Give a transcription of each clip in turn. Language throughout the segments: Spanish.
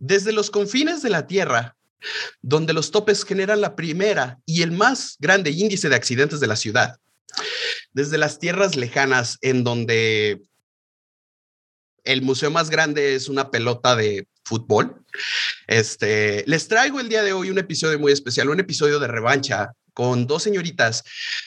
Desde los confines de la Tierra, donde los topes generan la primera y el más grande índice de accidentes de la ciudad. Desde las tierras lejanas, en donde el museo más grande es una pelota de fútbol. Este, les traigo el día de hoy un episodio muy especial, un episodio de revancha con dos señoritas,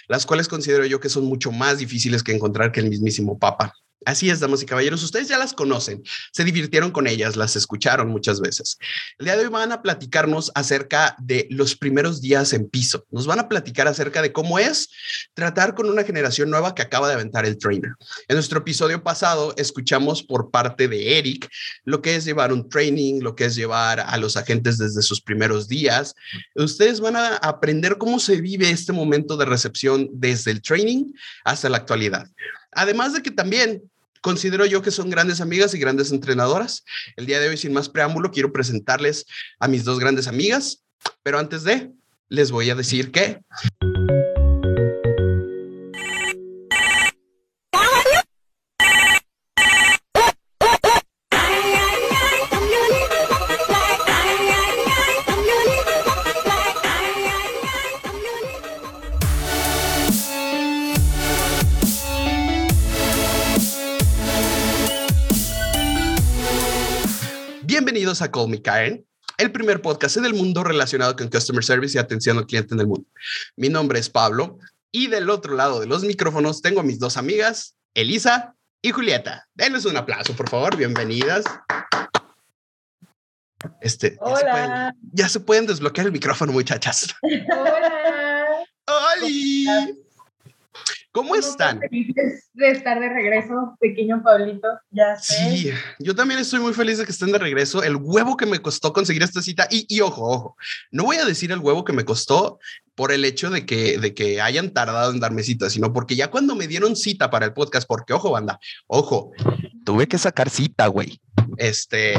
las cuales considero yo que son mucho más difíciles que encontrar que el mismísimo Papa. Así es, damas y caballeros, ustedes ya las conocen, se divirtieron con ellas, las escucharon muchas veces. El día de hoy van a platicarnos acerca de los primeros días en piso. Nos van a platicar acerca de cómo es tratar con una generación nueva que acaba de aventar el trainer. En nuestro episodio pasado escuchamos por parte de Eric lo que es llevar un training, lo que es llevar a los agentes desde sus primeros días. Ustedes van a aprender cómo se vive este momento de recepción desde el training hasta la actualidad. Además de que también considero yo que son grandes amigas y grandes entrenadoras. El día de hoy, sin más preámbulo, quiero presentarles a mis dos grandes amigas, pero antes de, les voy a decir que... a Call Me Karen, el primer podcast en el mundo relacionado con Customer Service y atención al cliente en el mundo. Mi nombre es Pablo y del otro lado de los micrófonos tengo a mis dos amigas, Elisa y Julieta. Denles un aplauso, por favor. Bienvenidas. Este, ya se, pueden, ya, se pueden, desbloquear el micrófono, muchachas. Hola. ¡Hola! ¿Cómo están? Felices de estar de regreso, pequeño Pablito. Ya sé. Sí, yo también estoy muy feliz de que estén de regreso. El huevo que me costó conseguir esta cita, y, y, ojo, ojo, no voy a decir el huevo que me costó por el hecho de que, de que hayan tardado en darme cita, sino porque ya cuando me dieron cita para el podcast, porque ojo, banda, ojo, tuve que sacar cita, güey. Este,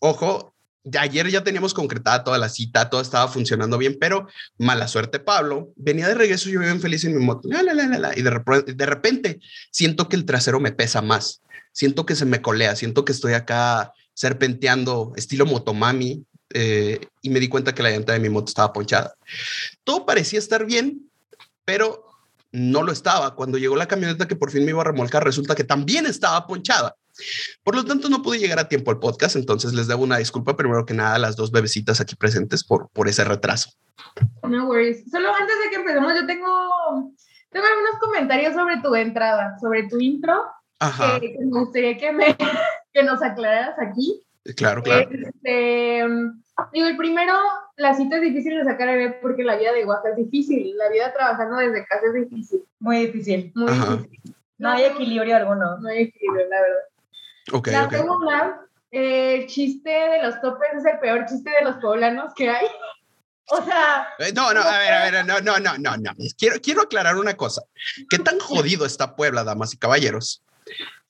ojo, ayer ya teníamos concretada toda la cita, todo estaba funcionando bien, pero mala suerte, Pablo. Venía de regreso, yo bien feliz en mi moto, y de, repente, de repente siento que el trasero me pesa más, siento que se me colea, siento que estoy acá serpenteando, estilo motomami, eh, y me di cuenta que la llanta de mi moto estaba ponchada. Todo parecía estar bien, pero no lo estaba. Cuando llegó la camioneta que por fin me iba a remolcar, resulta que también estaba ponchada. Por lo tanto, no pude llegar a tiempo al podcast, entonces les debo una disculpa primero que nada a las dos bebecitas aquí presentes por, por ese retraso. No worries. Solo antes de que empecemos, yo tengo, tengo algunos comentarios sobre tu entrada, sobre tu intro, Ajá. Que, que me gustaría que, me, que nos aclararas aquí. Claro, claro. Este, digo, el primero, la cita es difícil de sacar a ver porque la vida de Oaxaca es difícil, la vida trabajando desde casa es difícil. Muy difícil. Muy Ajá. difícil. No hay equilibrio alguno. No hay equilibrio, la verdad. Ok, la ok. segunda, eh, el chiste de los topes es el peor chiste de los poblanos que hay. O sea, Eh, No, no, a ver, a ver, no, no, no, no, no. Quiero, quiero aclarar una cosa. ¿Qué tan jodido está Puebla, damas y caballeros?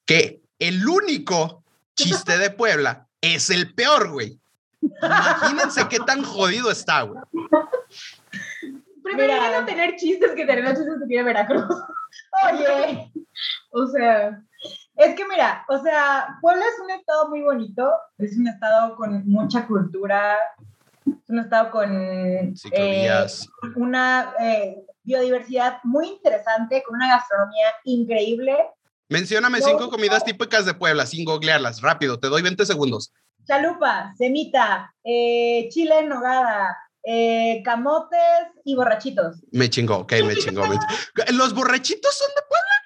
Que el único chiste de Puebla es el peor, güey. Imagínense qué tan jodido está, güey. Mira. no tener chistes que tener los chistes que tiene Veracruz. Oye, O sea, es que mira, o sea, Puebla es un estado muy bonito, es un estado con mucha cultura, es un estado con eh, una eh, biodiversidad muy interesante, con una gastronomía increíble. Mencióname No, cinco comidas típicas de Puebla sin googlearlas. Rápido, te doy 20 segundos. Chalupa, semita, eh, chile en nogada, eh, camotes y borrachitos. Me chingó, ok, me chingó. me chingó. ¿Los borrachitos son de Puebla?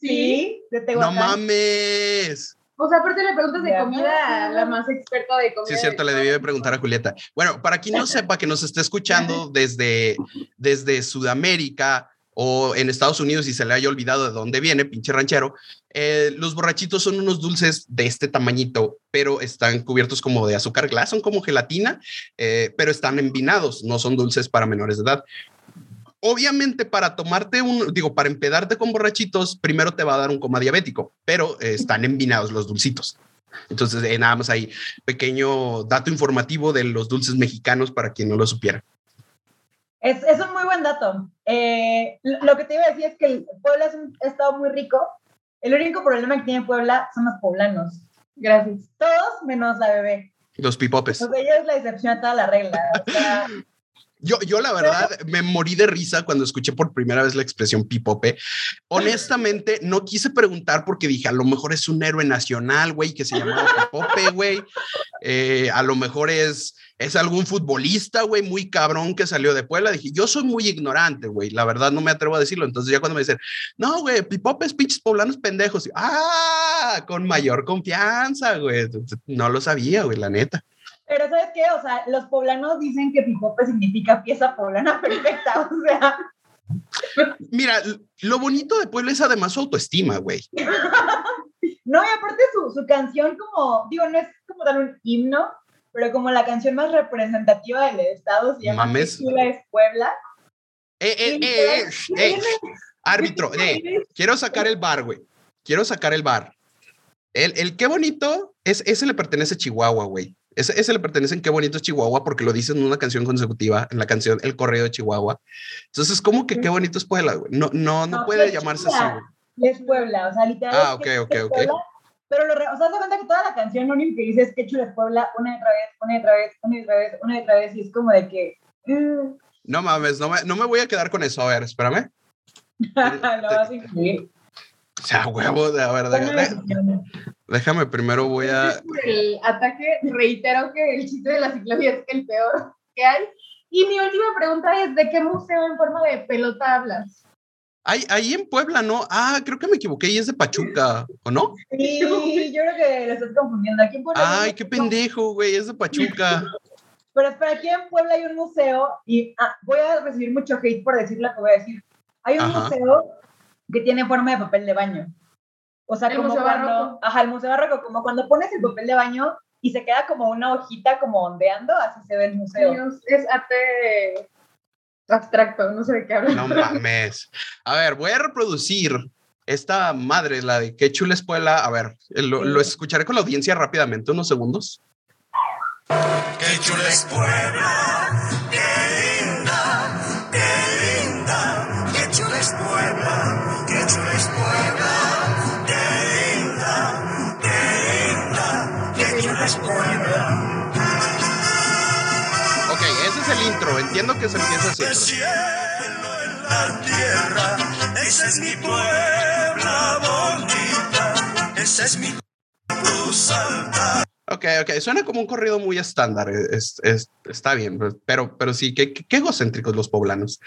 Sí, de No Tehuacán. mames. o sea, aparte le preguntas de Ya. comida a la más experta de comida. Sí, es cierto, le debí de preguntar a Julieta. Bueno, para quien no sepa que nos esté escuchando desde, desde Sudamérica o en Estados Unidos y se le haya olvidado de dónde viene, pinche ranchero, eh, los borrachitos son unos dulces de este tamañito, pero están cubiertos como de azúcar glass, son como gelatina, eh, pero están envinados, no son dulces para menores de edad. Obviamente para tomarte un, digo, para empedarte con borrachitos, primero te va a dar un coma diabético, pero eh, están envinados los dulcitos. Entonces, eh, nada más ahí, pequeño dato informativo de los dulces mexicanos para quien no lo supiera. Es, es un muy buen dato. Eh, lo que te iba a decir es que el Puebla es un estado muy rico. El único problema que tiene Puebla son los poblanos. Gracias. Todos menos la bebé. Los pipopes. Sea, ella es la excepción a toda la regla. O sea, Yo, yo la verdad me morí de risa cuando escuché por primera vez la expresión pipope. Honestamente, no quise preguntar porque dije, a lo mejor es un héroe nacional, güey, que se llama pipope, güey. Eh, a lo mejor es, es algún futbolista, güey, muy cabrón que salió de Puebla. Dije, yo soy muy ignorante, güey. La verdad no me atrevo a decirlo. Entonces ya cuando me dicen, no, güey, pipope es pinches poblanos pendejos. y, ah, con mayor confianza, güey. No lo sabía, güey, la neta. Pero ¿sabes qué? O sea, los poblanos dicen que pipope significa pieza poblana perfecta. O sea, Mira, lo bonito de Puebla es además su autoestima, güey. no, y aparte su, su canción como, digo, no es como tal un himno, pero como la canción más representativa del estado se llama Mames. Chula es Puebla. Eh, eh, eh, eh, eh, árbitro, eh, quiero sacar el bar, güey. Quiero sacar el bar. El, el qué bonito, es, ese le pertenece a Chihuahua, güey. Ese, ese le pertenece en qué bonito es Chihuahua porque lo dicen en una canción consecutiva, en la canción El Correo de Chihuahua. Entonces, ¿cómo que qué bonito es Puebla, güey? No, no, no No, puede llamarse así, güey. Es Puebla, o sea, literal. Ah, ok, ok, ok. Puebla, pero lo, re- o sea, de cuenta que toda la canción lo único que dice es que chula es Puebla una y otra vez, una y otra vez, una y otra vez, una y otra vez, y es como de que. mm, No mames, no me, no me voy a quedar con eso. A ver, espérame. lo vas a incluir. O sea, huevo, de, a ver, decisiones. déjame primero voy a... Por el ataque, reitero que el chiste de la ciclovía es el peor que hay. Y mi última pregunta es, ¿de qué museo en forma de pelota hablas? Ahí, ahí en Puebla, ¿no? Ah, creo que me equivoqué y es de Pachuca, ¿o no? Sí, yo creo que lo estás confundiendo. Aquí en Puebla Ay, qué pendejo, güey, es de Pachuca. Pero espera, aquí en Puebla hay un museo y ah, voy a recibir mucho hate por decir lo que voy a decir. Hay un Ajá. museo que tiene forma de papel de baño. O sea, El como Museo cuando, Barroco. ajá, el museo barroco, como cuando pones el papel de baño y se queda como una hojita como ondeando, así se ve el museo. Dios, es arte abstracto, no sé de qué hablas. No mames. A ver, voy a reproducir esta madre, la de qué chula es Puebla. A ver, eh, lo, lo escucharé con la audiencia rápidamente, unos segundos. Qué chula es Puebla, qué linda, qué linda. Qué chula es Puebla, el intro. Entiendo que se empieza así. El cielo en la tierra, esa es mi Puebla bonita, esa es mi cruz alta. Ok, ok, suena como un corrido muy estándar. Es, es- está bien, pero, pero sí, qué, qué- egocéntricos los poblanos.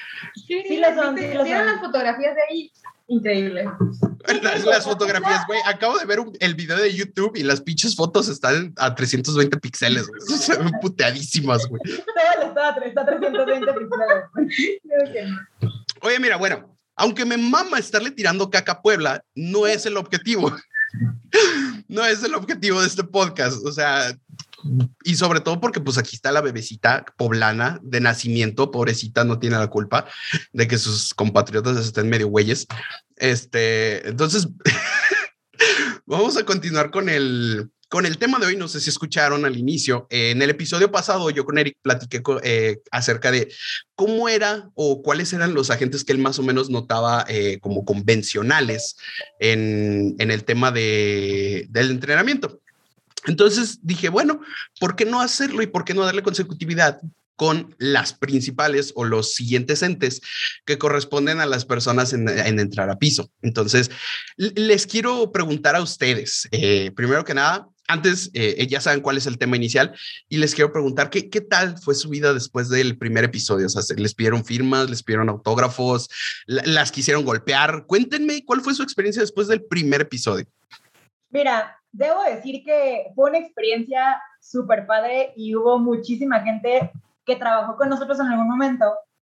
Sí, Sí lo son, sí lo ¿Vieron son. las fotografías de ahí? Increíble. Las, las fotografías, güey. Acabo de ver un- el video de YouTube y las pinches fotos están a 320 píxeles, güey. Se ven puteadísimas, güey. Estado está a 320 píxeles. No. Oye, mira, bueno, aunque me mama estarle tirando caca a Puebla, no es el objetivo. No es el objetivo de este podcast. O sea, y sobre todo porque pues aquí está la bebecita poblana de nacimiento, pobrecita, no tiene la culpa de que sus compatriotas estén medio güeyes. Este, entonces, vamos a continuar con el, con el tema de hoy. No sé si escucharon al inicio. En el episodio pasado, yo con Eric platiqué eh, acerca de cómo era o cuáles eran los agentes que él más o menos notaba eh, como convencionales en, el tema de, del entrenamiento. Entonces dije, bueno, ¿por qué no hacerlo y por qué no darle consecutividad con las principales o los siguientes entes que corresponden a las personas en, en entrar a piso? Entonces, les quiero preguntar a ustedes, eh, primero que nada, antes eh, ya saben cuál es el tema inicial y les quiero preguntar qué, qué tal fue su vida después del primer episodio. O sea, ¿se- les pidieron firmas, les pidieron autógrafos, la- las quisieron golpear. Cuéntenme cuál fue su experiencia después del primer episodio. Mira, debo decir que fue una experiencia súper padre y hubo muchísima gente que trabajó con nosotros en algún momento,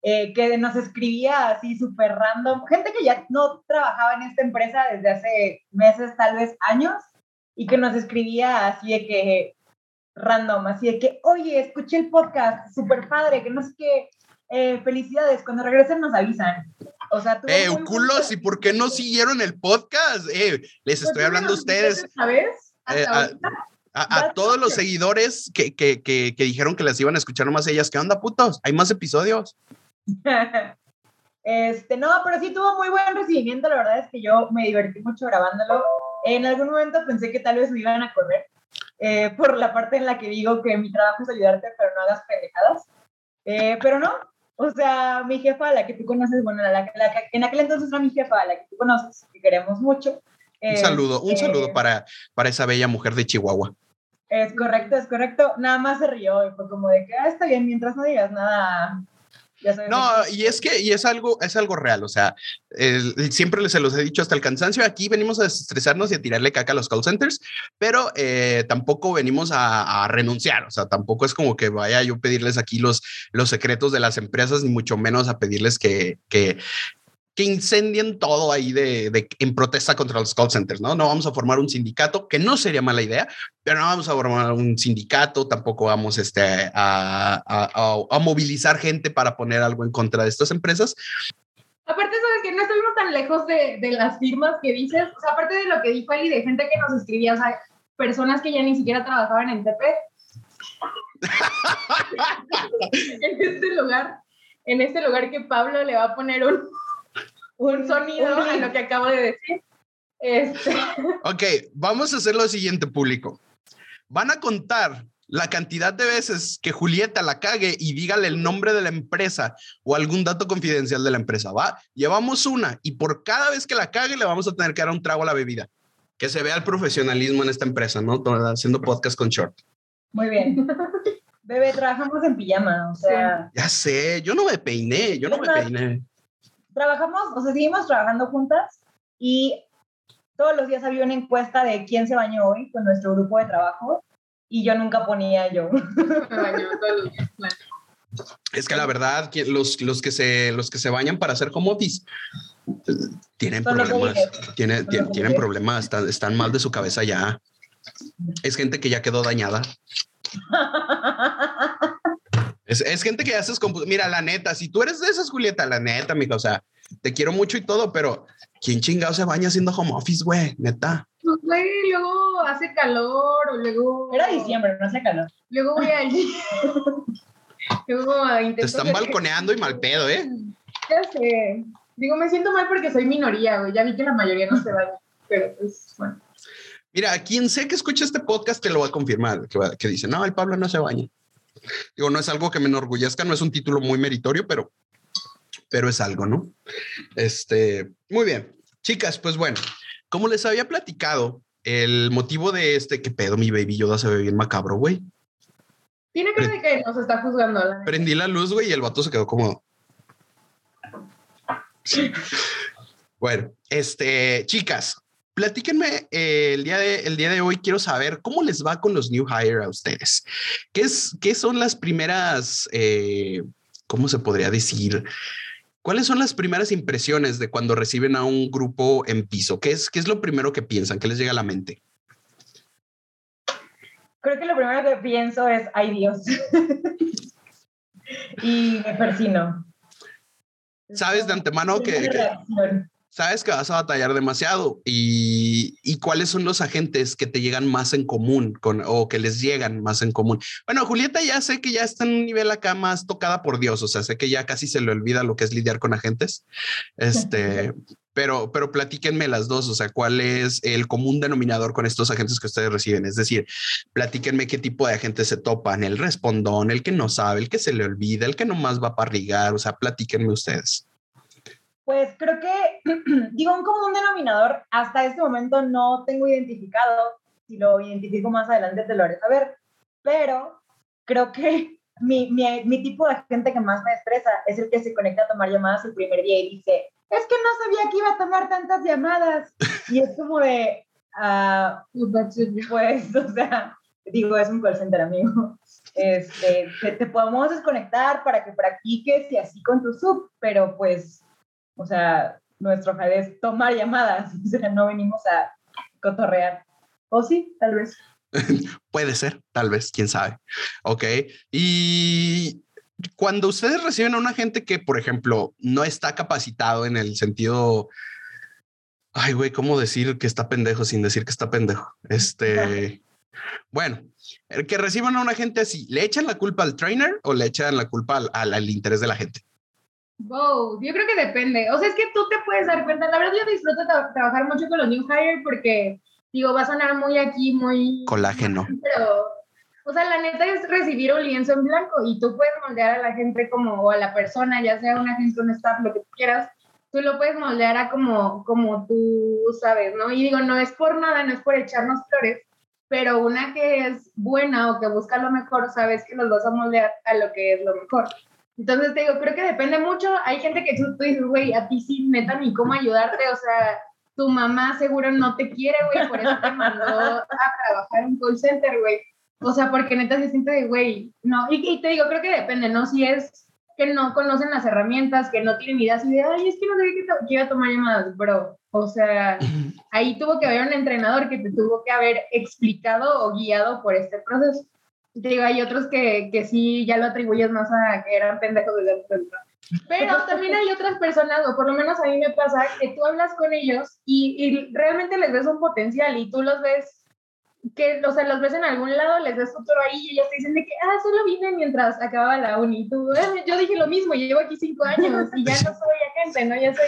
eh, que nos escribía así súper random, gente que ya no trabajaba en esta empresa desde hace meses, tal vez años, y que nos escribía así de que random, así de que, oye, escuché el podcast, súper padre, que no sé qué, eh, felicidades, cuando regresen nos avisan. O sea, tuvo Eh, culos, ¿y por qué no siguieron el podcast? Eh, les estoy Pues, hablando a ustedes, ¿Sabes? Eh, a- todos los seguidores que, que, que, que dijeron que las iban a escuchar nomás ellas. ¿Qué onda, putos? ¿Hay más episodios? Este, no, pero sí tuvo muy buen recibimiento, la verdad es que yo me divertí mucho grabándolo. En algún momento pensé que tal vez me iban a correr, eh, por la parte en la que digo que mi trabajo es ayudarte, pero no hagas pendejadas. Eh, pero no, o sea, mi jefa, la que tú conoces, bueno, la, la que en aquel entonces era mi jefa, la que tú conoces, que queremos mucho. Un saludo, un este, saludo para, para esa bella mujer de Chihuahua. Es correcto, es correcto. Nada más se rió y fue como de que, ah, está bien, mientras no digas nada. No, de qué". y es que, y es algo, es algo real, o sea, el- siempre se los he dicho hasta el cansancio, aquí venimos a desestresarnos y a tirarle caca a los call centers, pero eh, tampoco venimos a, a renunciar, o sea, tampoco es como que vaya yo a pedirles aquí los, los secretos de las empresas, ni mucho menos a pedirles que, que, que incendien todo ahí de, de- en protesta contra los call centers, ¿no? No vamos a formar un sindicato, que no sería mala idea, pero no vamos a formar un sindicato, tampoco vamos este, a, a- a- a movilizar gente para poner algo en contra de estas empresas. Aparte, sabes que no estuvimos tan lejos de, de las firmas que dices. O sea, aparte de lo que dijo Ali, de gente que nos escribía, o sea, personas que ya ni siquiera trabajaban en TP. en este lugar, en este lugar que Pablo le va a poner un, un sonido a lo que acabo de decir. Este, Ok, vamos a hacer lo siguiente, público. Van a contar la cantidad de veces que Julieta la cague y dígale el nombre de la empresa o algún dato confidencial de la empresa, ¿va? Llevamos una y por cada vez que la cague le vamos a tener que dar un trago a la bebida. Que se vea el profesionalismo en esta empresa, ¿no? Todo- Haciendo podcast con short. Muy bien. Bebé, trabajamos en pijama, o sea, Ya sé, yo no me peiné, yo no me peiné. Trabajamos, o sea, seguimos trabajando juntas y todos los días había una encuesta de quién se bañó hoy con nuestro grupo de trabajo y yo nunca ponía yo. me bañó todos los días. Bueno, Es que la verdad, los, los, que se, los que se bañan para hacer home office tienen Son problemas. Tienen, tienen problemas, están, están mal de su cabeza ya. Es gente que ya quedó dañada. Es, es gente que descompuso. Mira, la neta, si tú eres de esas, Julieta, la neta, mija, o sea, te quiero mucho y todo, pero ¿quién chingado se baña haciendo home office, güey? Neta. pues, güey, luego hace calor, o luego. Era diciembre, no hacía calor. Luego voy allí. luego intento Te están balconeando y mal pedo, ¿eh? Ya sé. Digo, me siento mal porque soy minoría, güey. Ya vi que la mayoría no se baña. Pero pues, bueno. Mira, quien sé que escucha este podcast te lo va a confirmar, que, va- que dice, no, el Pablo no se baña. Digo, no es algo que me enorgullezca, no es un título muy meritorio, pero, pero es algo, ¿no? Este, muy bien. Chicas, pues bueno, como les había platicado, el motivo de este, que pedo, mi baby Yoda se ve bien macabro, güey. Tiene cara de que nos está juzgando. La. Prendí la luz, güey, y el vato se quedó como... Bueno, este, chicas, platíquenme eh, el, día de, el día de hoy. Quiero saber cómo les va con los new hire a ustedes. ¿Qué, es, qué son las primeras, eh, cómo se podría decir? ¿Cuáles son las primeras impresiones de cuando reciben a un grupo en piso? ¿Qué es, qué es lo primero que piensan? ¿Qué les llega a la mente? Creo que lo primero que pienso es, ay Dios. y me persino. Sabes de antemano que- que-. Sabes que vas a batallar demasiado y, y cuáles son los agentes que te llegan más en común con, o que les llegan más en común. Bueno, Julieta ya sé que ya está en un nivel acá más tocada por Dios, o sea, sé que ya casi se le olvida lo que es lidiar con agentes. Este, pero, pero platíquenme las dos, o sea, cuál es el común denominador con estos agentes que ustedes reciben. Es decir, platíquenme qué tipo de agentes se topan, el respondón, el que no sabe, el que se le olvida, el que nomás va para rigar, o sea, platíquenme ustedes. Pues creo que, digo, un común denominador, hasta este momento no tengo identificado, si lo identifico más adelante te lo haré saber, pero creo que mi, mi, mi tipo de gente que más me estresa es el que se conecta a tomar llamadas el primer día y dice, es que no sabía que iba a tomar tantas llamadas. Y es como de, ah, pues, o sea, digo, es un call center, amigo. Este, te, te podemos desconectar para que practiques y así con tu sub, pero pues, o sea, nuestro jale es tomar llamadas, o sea, no venimos a cotorrear. O sí, tal vez. Puede ser, tal vez, quién sabe. Ok. Y cuando ustedes reciben a un agente que, por ejemplo, no está capacitado en el sentido. Ay, güey, ¿cómo decir que está pendejo sin decir que está pendejo? Este. Bueno, el que reciban a un agente así, ¿le echan la culpa al trainer o le echan la culpa al, al- al interés de la gente? Wow, yo creo que depende. O sea, es que tú te puedes dar cuenta. La verdad, yo disfruto tra- trabajar mucho con los new hire porque digo, va a sonar muy aquí, muy... Colágeno. Pero, o sea, la neta es recibir un lienzo en blanco y tú puedes moldear a la gente como, o a la persona, ya sea una gente, un staff, lo que tú quieras, tú lo puedes moldear a como, como tú sabes, ¿no? Y digo, no es por nada, no es por echarnos flores, pero una que es buena o que busca lo mejor, sabes que los vas a moldear a lo que es lo mejor. Entonces te digo, creo que depende mucho. Hay gente que tú, tú dices, güey, a ti sí, neta, ni cómo ayudarte. O sea, tu mamá seguro no te quiere, güey, por eso te mandó a trabajar en call center, güey. O sea, porque neta se siente de, güey, no. Y, y te digo, creo que depende, ¿no? Si es que no conocen las herramientas, que no tienen ideas y de, ay, es que no sabía que, iba a tomar llamadas, bro. O sea, ahí tuvo que haber un entrenador que te tuvo que haber explicado o guiado por este proceso. Digo, hay otros que, que sí ya lo atribuyes más a que eran pendejos desde el. Pero también hay otras personas, o por lo menos a mí me pasa, que tú hablas con ellos y, y realmente les ves un potencial y tú los ves que, o sea, los ves en algún lado, les ves futuro ahí y ellos te dicen de que, ah, solo vine mientras acababa la uni. Tú, "Eh, yo dije lo mismo, llevo aquí cinco años y ya no soy agente, ¿no? Ya soy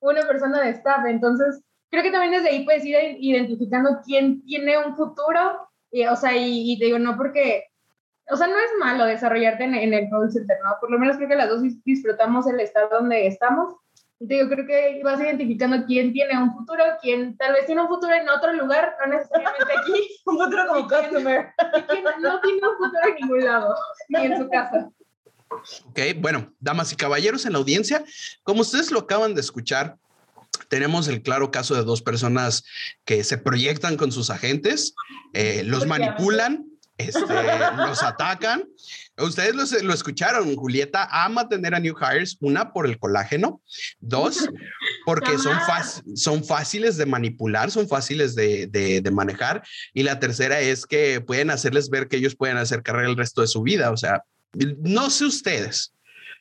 una persona de staff. Entonces, creo que también desde ahí puedes ir identificando quién tiene un futuro, y, o sea, y, y te digo, no porque, o sea, no es malo desarrollarte en, en el call center, ¿no? Por lo menos creo que las dos dis- disfrutamos el estar donde estamos. Y te digo, creo que vas identificando quién tiene un futuro, quién tal vez tiene un futuro en otro lugar, no necesariamente aquí, Un futuro como ¿Y quién? customer. y quién no tiene un futuro en ningún lado, ni en su casa. Ok, bueno, damas y caballeros en la audiencia, como ustedes lo acaban de escuchar, tenemos el claro caso de dos personas que se proyectan con sus agentes, eh, los manipulan, este, los atacan. Ustedes lo, lo escucharon, Julieta ama tener a New Hires, una por el colágeno, dos porque son, son fáciles de manipular, son fáciles de, de- de manejar, y la tercera es que pueden hacerles ver que ellos pueden hacer carrera el resto de su vida, o sea, no sé ustedes,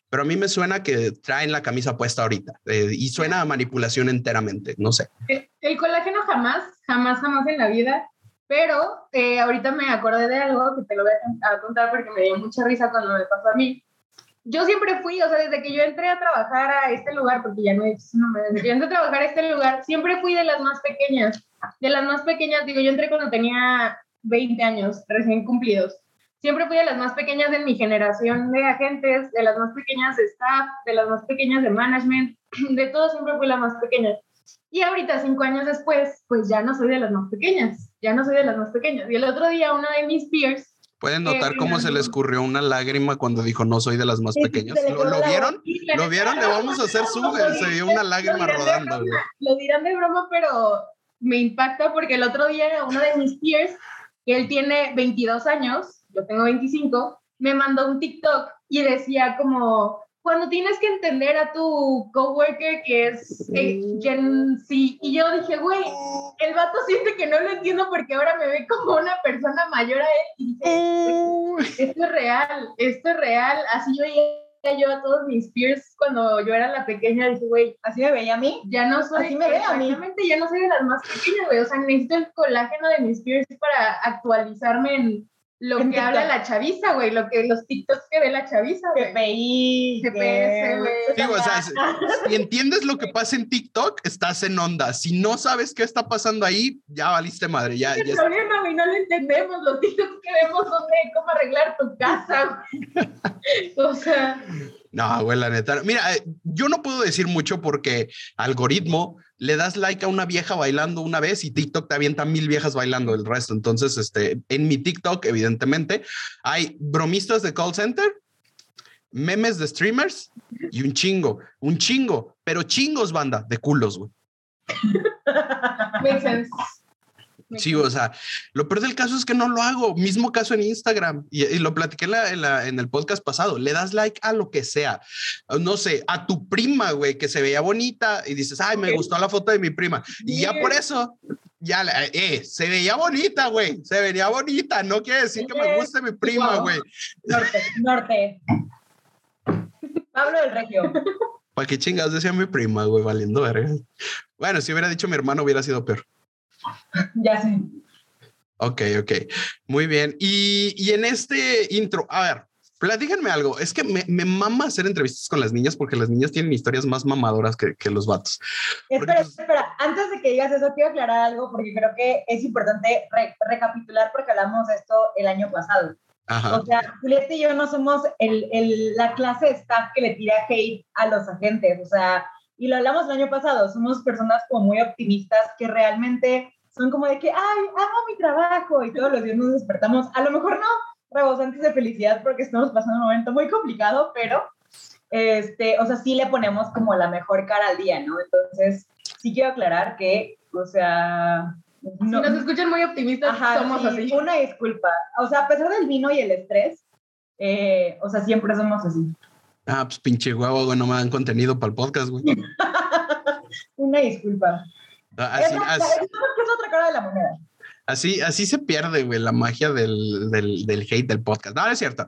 pero a mí me suena que traen la camisa puesta ahorita eh, y suena a manipulación enteramente, no sé. El colágeno jamás, jamás, jamás en la vida. Pero eh, ahorita me acordé de algo que te lo voy a, contar porque me dio mucha risa cuando me pasó a mí. Yo siempre fui, o sea, desde que yo entré a trabajar a este lugar, porque ya no es un nombre, desde que yo entré a trabajar a este lugar, siempre fui de las más pequeñas. De las más pequeñas, digo, yo entré cuando tenía 20 años, recién cumplidos. Siempre fui de las más pequeñas de mi generación de agentes, de las más pequeñas de staff, de las más pequeñas de management, de todo siempre fui la más pequeña. Y ahorita, cinco años después, pues ya no soy de las más pequeñas, ya no soy de las más pequeñas. Y el otro día una de mis peers... Pueden notar Eh, cómo se le escurrió una lágrima cuando dijo no soy de las más pequeñas. ¿Lo, vieron? ¿Lo vieron? Le vamos a hacer zoom. Se vio una lágrima rodando. Lo dirán de broma, pero me impacta porque el otro día uno de mis peers, que él tiene 22 años, yo tengo 25, me mandó un TikTok y decía como, cuando tienes que entender a tu coworker que es eh, Gen Z, y yo dije, güey, el vato siente que no lo entiendo porque ahora me ve como una persona mayor a él y dije, Uy. esto es real, esto es real, así yo veía yo a todos mis peers cuando yo era la pequeña, dije, güey, Así me veía a mí. ya no soy, Así me ve a mí. ya no soy de las más pequeñas, güey, o sea, necesito el colágeno de mis peers para actualizarme en lo que habla la chaviza, güey, lo que, los TikToks que ve la chaviza, güey. GPI. GPS, güey. Sí, o sea, si, si entiendes lo que pasa en TikTok, estás en onda. Si no sabes qué está pasando ahí, ya valiste madre. Ya, El ya problema, güey, no lo entendemos, los TikToks que vemos son de cómo arreglar tu casa, güey. o sea, No, güey, la neta. Mira, eh, yo no puedo decir mucho porque algoritmo le das like a una vieja bailando una vez y TikTok te avienta mil viejas bailando el resto. Entonces, este, en mi TikTok, evidentemente, hay bromistas de call center, memes de streamers y un chingo, un chingo, pero chingos, banda, de culos, güey. Sí, o sea, lo peor del caso es que no lo hago. Mismo caso en Instagram y, y lo platiqué en, la- en la- en el podcast pasado. Le das like a lo que sea. No sé, a tu prima, güey, que se veía bonita y dices, ay, me gustó la foto de mi prima. Y ya por eso, ya, eh, se veía bonita, güey. Se veía bonita. No quiere decir que me guste mi prima, Wow. güey. Norte, norte. Pablo del Regio. ¿Para qué chingados decía mi prima, güey? Valiendo verga. Bueno, si hubiera dicho mi hermano, hubiera sido peor. Ya sé. Ok, ok. Muy bien. Y, y en este intro, a ver, Platíganme algo. Es que me, me mama hacer entrevistas con las niñas porque las niñas tienen historias más mamadoras que, que los vatos. Porque, Espera, pues- espera, antes de que digas eso, quiero aclarar algo porque creo que es importante re- recapitular porque hablamos de esto el año pasado. Ajá. O sea, Julieta y yo no somos el, el- la clase de staff que le tira hate a los agentes, o sea, y lo hablamos el año pasado, somos personas como muy optimistas que realmente son como de que, ay, amo mi trabajo y todos los días nos despertamos, a lo mejor no rebosantes de felicidad porque estamos pasando un momento muy complicado, pero, este, o sea, sí le ponemos como la mejor cara al día, ¿no? Entonces, sí quiero aclarar que, o sea... si nos escuchan muy optimistas, Ajá, somos sí, así. Una disculpa. O sea, a pesar del vino y el estrés, eh, o sea, siempre somos así. Ah, pues pinche güey, no me dan contenido para el podcast, güey. Una disculpa. Así, es, así, es otra cara de la moneda. así, así se pierde, güey, la magia del, del, del hate del podcast. No, no es cierto.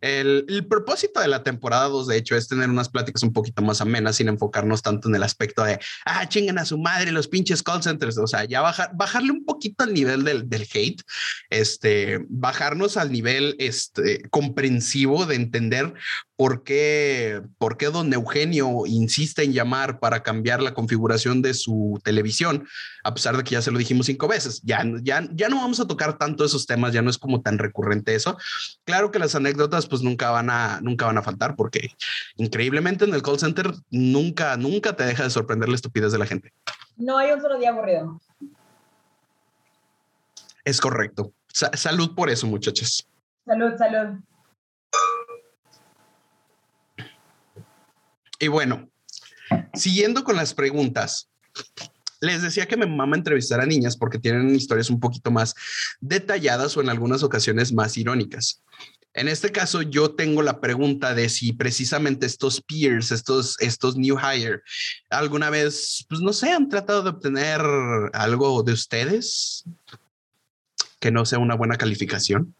El, el propósito de la temporada 2, de hecho, es tener unas pláticas un poquito más amenas sin enfocarnos tanto en el aspecto de, ah, chingan a su madre los pinches call centers. O sea, ya bajar, bajarle un poquito al nivel del, del hate, este, bajarnos al nivel este, comprensivo de entender por qué, por qué don Eugenio insiste en llamar para cambiar la configuración de su televisión, a pesar de que ya se lo dijimos cinco veces. Ya, ya, ya no vamos a tocar tanto esos temas, ya no es como tan recurrente eso. Claro que las anécdotas pues nunca van a, nunca van a faltar porque increíblemente en el call center nunca, nunca te deja de sorprender la estupidez de la gente. No hay solo día aburrido. Es correcto. Sa- salud por eso, muchachos. Salud, salud. Y bueno, siguiendo con las preguntas, les decía que me mama entrevistar a niñas porque tienen historias un poquito más detalladas o en algunas ocasiones más irónicas. En este caso, yo tengo la pregunta de si precisamente estos peers, estos, estos new hire, alguna vez, pues no sé, han tratado de obtener algo de ustedes que no sea una buena calificación.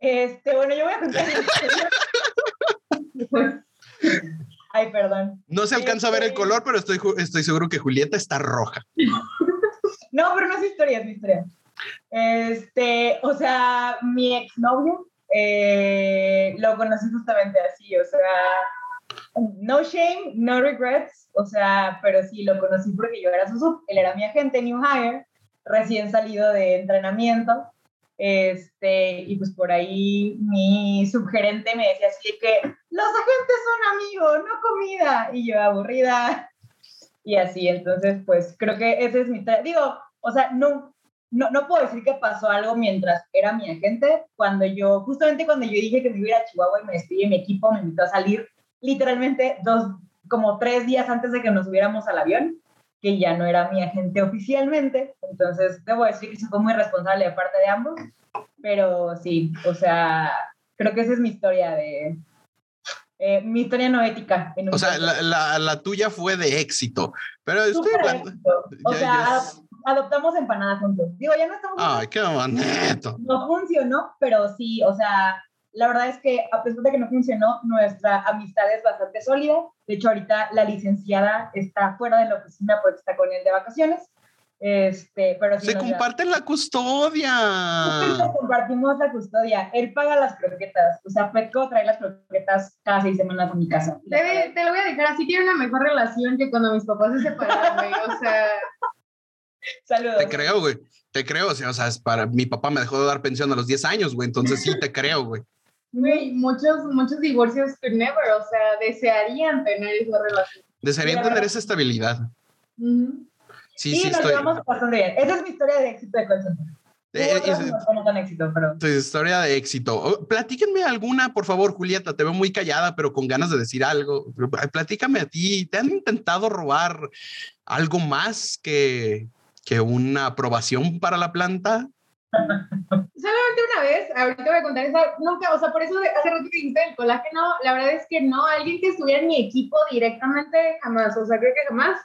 Este, bueno, yo voy a contar. Ay, perdón. No se alcanza a ver el Este- color, pero estoy, estoy seguro que Julieta está roja. No, pero no es historia, es mi historia. Este, o sea, mi exnovio eh, lo conocí justamente así, o sea, no shame, no regrets, o sea, pero sí lo conocí porque yo era su sub, él era mi agente, new hire, recién salido de entrenamiento, este, y pues por ahí mi subgerente me decía así que los agentes son amigos, no comida, y yo aburrida, y así, entonces, pues creo que ese es mi, digo, o sea, no, no, no puedo decir que pasó algo mientras era mi agente, cuando yo, justamente cuando yo dije que me iba a Chihuahua y me despedí de mi equipo, me invitó a salir literalmente dos, como tres días antes de que nos subiéramos al avión, que ya no era mi agente oficialmente, entonces debo decir que se fue muy responsable de parte de ambos, pero sí, o sea, creo que esa es mi historia de... eh, mi historia no ética. en un O sea, la, la, la tuya fue de éxito, pero estoy hablando. O ya- sea, ya adop- adoptamos empanadas juntos. Digo, ya no estamos Ay, qué bonito. no funcionó, pero sí, o sea, la verdad es que a pesar de que no funcionó, nuestra amistad es bastante sólida. De hecho, ahorita la licenciada está fuera de la oficina porque está con él de vacaciones. Este, pero sí Se nos comparten la llevamos- custodia. compartimos la custodia. Él paga las croquetas. O sea, Petco trae las croquetas cada seis semanas a mi casa. Te, te lo voy a dejar así, tiene una mejor relación que cuando mis papás se separaron, güey. O sea, Saludos. Te creo, güey. Te creo. O sea, o sea, es para mi papá me dejó de dar pensión a los 10 años, güey. Entonces sí te creo, güey. Muchos, muchos divorcios could never, o sea, desearían tener esa relación. Desearía La tener esa estabilidad. Sí, Sí, sí, nos estoy. llevamos bastante bien. Esa es mi historia de éxito de. Eh, es- no tan éxito, pero... tu historia de éxito. Oh, Platíquenme alguna, por favor, Julieta. Te veo muy callada, pero con ganas de decir algo. Platícame a ti. ¿Te han intentado robar algo más que, que una aprobación para la planta? Solamente una vez, ahorita voy a contar esa, nunca, o sea, por eso hace rato que dijiste el colágeno, la verdad es que no, alguien que estuviera en mi equipo directamente, jamás, o sea, creo que jamás.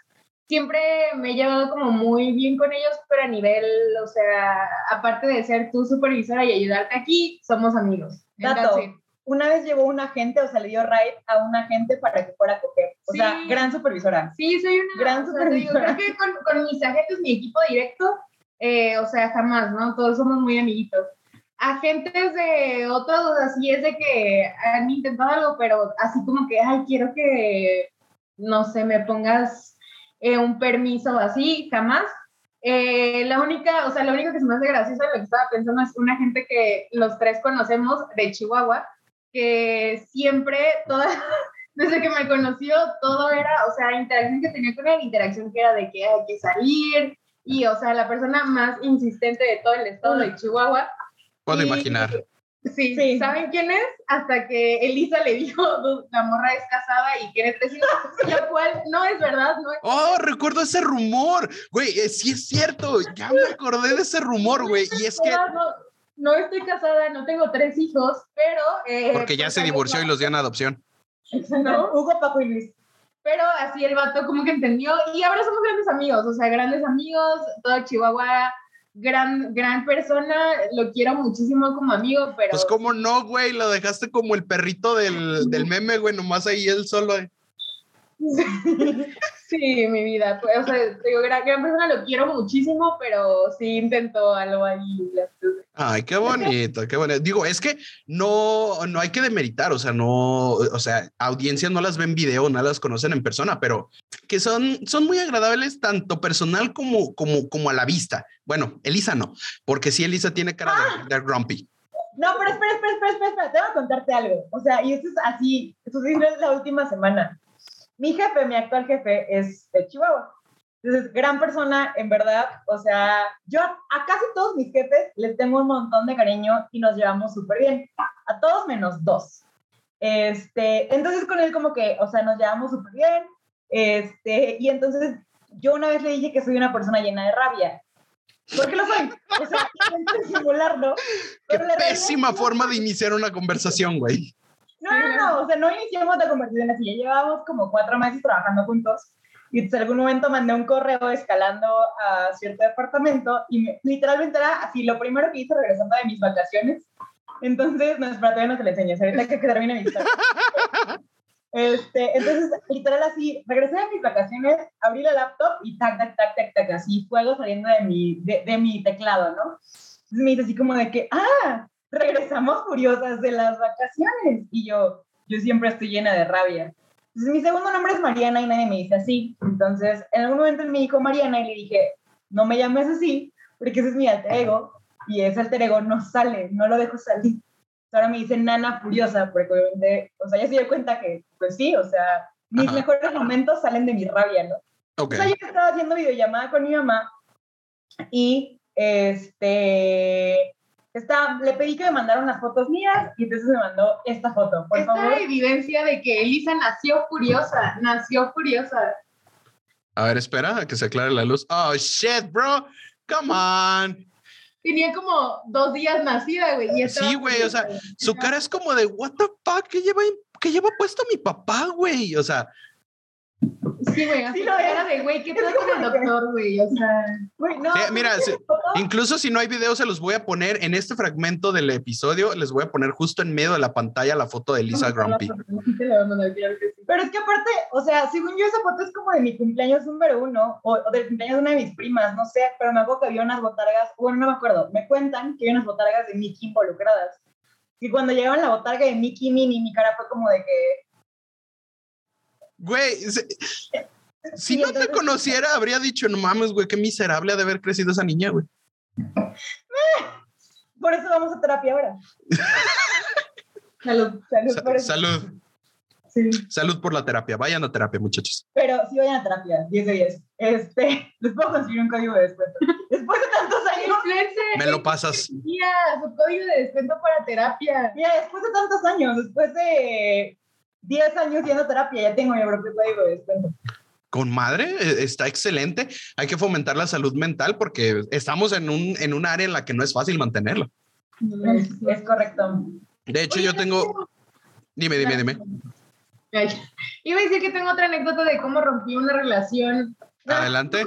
Siempre me he llevado como muy bien con ellos, pero a nivel, o sea, aparte de ser tu supervisora y ayudarte aquí, somos amigos. Dato. Entonces, Una vez llevó un agente, o sea, le dio ride a un agente para que fuera a coger. O sea, Sí. gran supervisora. Sí, soy una Gran o sea, supervisora. creo que con, con mis agentes, mi equipo directo, eh, o sea, jamás, ¿no? Todos somos muy amiguitos. agentes de otros, así es de que han intentado algo, pero así como que, ay, quiero que, no sé, me pongas eh, un permiso así, jamás. Eh, la única, o sea, lo único que se me hace gracioso de lo que estaba pensando es una gente que los tres conocemos de Chihuahua, que siempre, toda, desde que me conoció, todo era, o sea, interacción que tenía con él, interacción que era de que hay que salir, y, o sea, la persona más insistente de todo el estado de Chihuahua. Puedo Y- imaginar. Sí, Sí. ¿saben quién es? Hasta que Elisa le dijo, "Du- la morra es casada y quiere tres hijos, lo cual no es verdad, no es Oh, recuerdo ese rumor. Güey, eh, sí es cierto. Ya me acordé de ese rumor, güey. Y es que. no, no estoy casada, no tengo tres hijos, pero... eh, Porque ya pues, se divorció y los dio en adopción. ¿No? Hugo, Paco y Luis. Pero así el vato como que entendió y ahora somos grandes amigos, o sea, grandes amigos, todo Chihuahua, gran, gran persona, lo quiero muchísimo como amigo, pero... Pues, ¿cómo no, güey? Lo dejaste como el perrito del, del meme, güey, nomás ahí él solo. eh. Sí, mi vida, pues, o sea, te digo, gran, gran persona, lo quiero muchísimo, pero sí intentó algo ahí. Ay, qué bonito, qué bonito. Digo, es que no, no hay que demeritar, o sea, no, o sea, audiencias no las ven en video, no las conocen en persona, pero que son, son muy agradables tanto personal como, como, como a la vista. Bueno, Elisa no, porque sí, Elisa tiene cara de, de grumpy. No, pero espera, espera, espera, espera, espera, tengo que contarte algo. O sea, y esto es así, sucedió la última semana. Mi jefe, mi actual jefe, es de Chihuahua. Entonces, gran persona, en verdad. O sea, yo a casi todos mis jefes les tengo un montón de cariño y nos llevamos súper bien. A todos menos dos. Este, entonces con él como que, o sea, nos llevamos súper bien. Este, y entonces yo una vez le dije que soy una persona llena de rabia. Porque lo soy. O sea, intento disimularlo. Qué pésima forma de iniciar una conversación, güey. No, no, no, o sea, no iniciamos la conversación así, ya llevábamos como cuatro meses trabajando juntos y en algún momento mandé un correo escalando a cierto departamento y me- literalmente era así, lo primero que hice regresando de mis vacaciones, entonces, no, espera, todavía no te lo enseño, ahorita que termine mi historia. Este, entonces, literal así, regresé de mis vacaciones, abrí la laptop y tac, tac, tac, tac, tac, así, fuego saliendo de mi, de, de mi teclado, ¿no? Entonces me dice así como de que, ah, regresamos furiosas de las vacaciones. Y yo, yo siempre estoy llena de rabia. Entonces, mi segundo nombre es Mariana y nadie me dice así. Entonces, en algún momento él me dijo Mariana y le dije, no me llames así, porque ese es mi alter ego. Y ese alter ego no sale, no lo dejo salir. Ahora me dice Nana Furiosa, porque obviamente, o sea, ya se dio cuenta que, pues sí, o sea, mis Ajá. mejores momentos salen de mi rabia, ¿no? Ok. O sea, yo estaba haciendo videollamada con mi mamá y este está, le pedí que me mandara unas fotos mías y entonces me mandó esta foto. Por Esta favor. evidencia de que Elisa nació furiosa, nació furiosa. A ver, espera a que se aclare la luz. Oh, shit, bro. Come on. Tenía como dos días nacida, güey. Sí, güey, o sea. Su cara es como de, what the fuck, ¿qué lleva, qué lleva puesto mi papá, güey? O sea, Sí, güey, así Sí lo cara de, güey, ¿qué pedo con el doctor, güey? O sea, Güey, no, Sí, ¿sabes mira, foto? incluso si no hay video, se los voy a poner en este fragmento del episodio, les voy a poner justo en medio de la pantalla la foto de Lisa Grumpy. Pero es que aparte, o sea, según yo esa foto es como de mi cumpleaños número uno o, o del cumpleaños de una de mis primas, no sé, pero me acuerdo que había unas botargas, bueno, no me acuerdo, me cuentan que había unas botargas de Mickey involucradas. Y cuando llegaban la botarga de Mickey y Minnie, mi cara fue como de que, Güey, se- si no te conociera, habría dicho, no mames, güey, qué miserable ha de haber crecido esa niña, güey. por eso vamos a terapia ahora. Salud. Salud Sa- por eso. salud, Sí. salud por la terapia. Vayan a terapia, muchachos. Pero sí vayan a terapia, 10 de 10. Este, les puedo conseguir un código de descuento. Después de tantos años. Me lo pasas. Mira, su código de descuento para terapia. mira, después de tantos años, después de 10 años yendo a terapia, ya tengo mi propio código de descuento. Con madre, eh, está excelente. Hay que fomentar la salud mental porque estamos en un, en un área en la que no es fácil mantenerla. Es, es correcto. De hecho, yo tengo. Dime, dime, dime. Ay, Iba a decir que tengo otra anécdota de cómo rompí una relación, Adelante.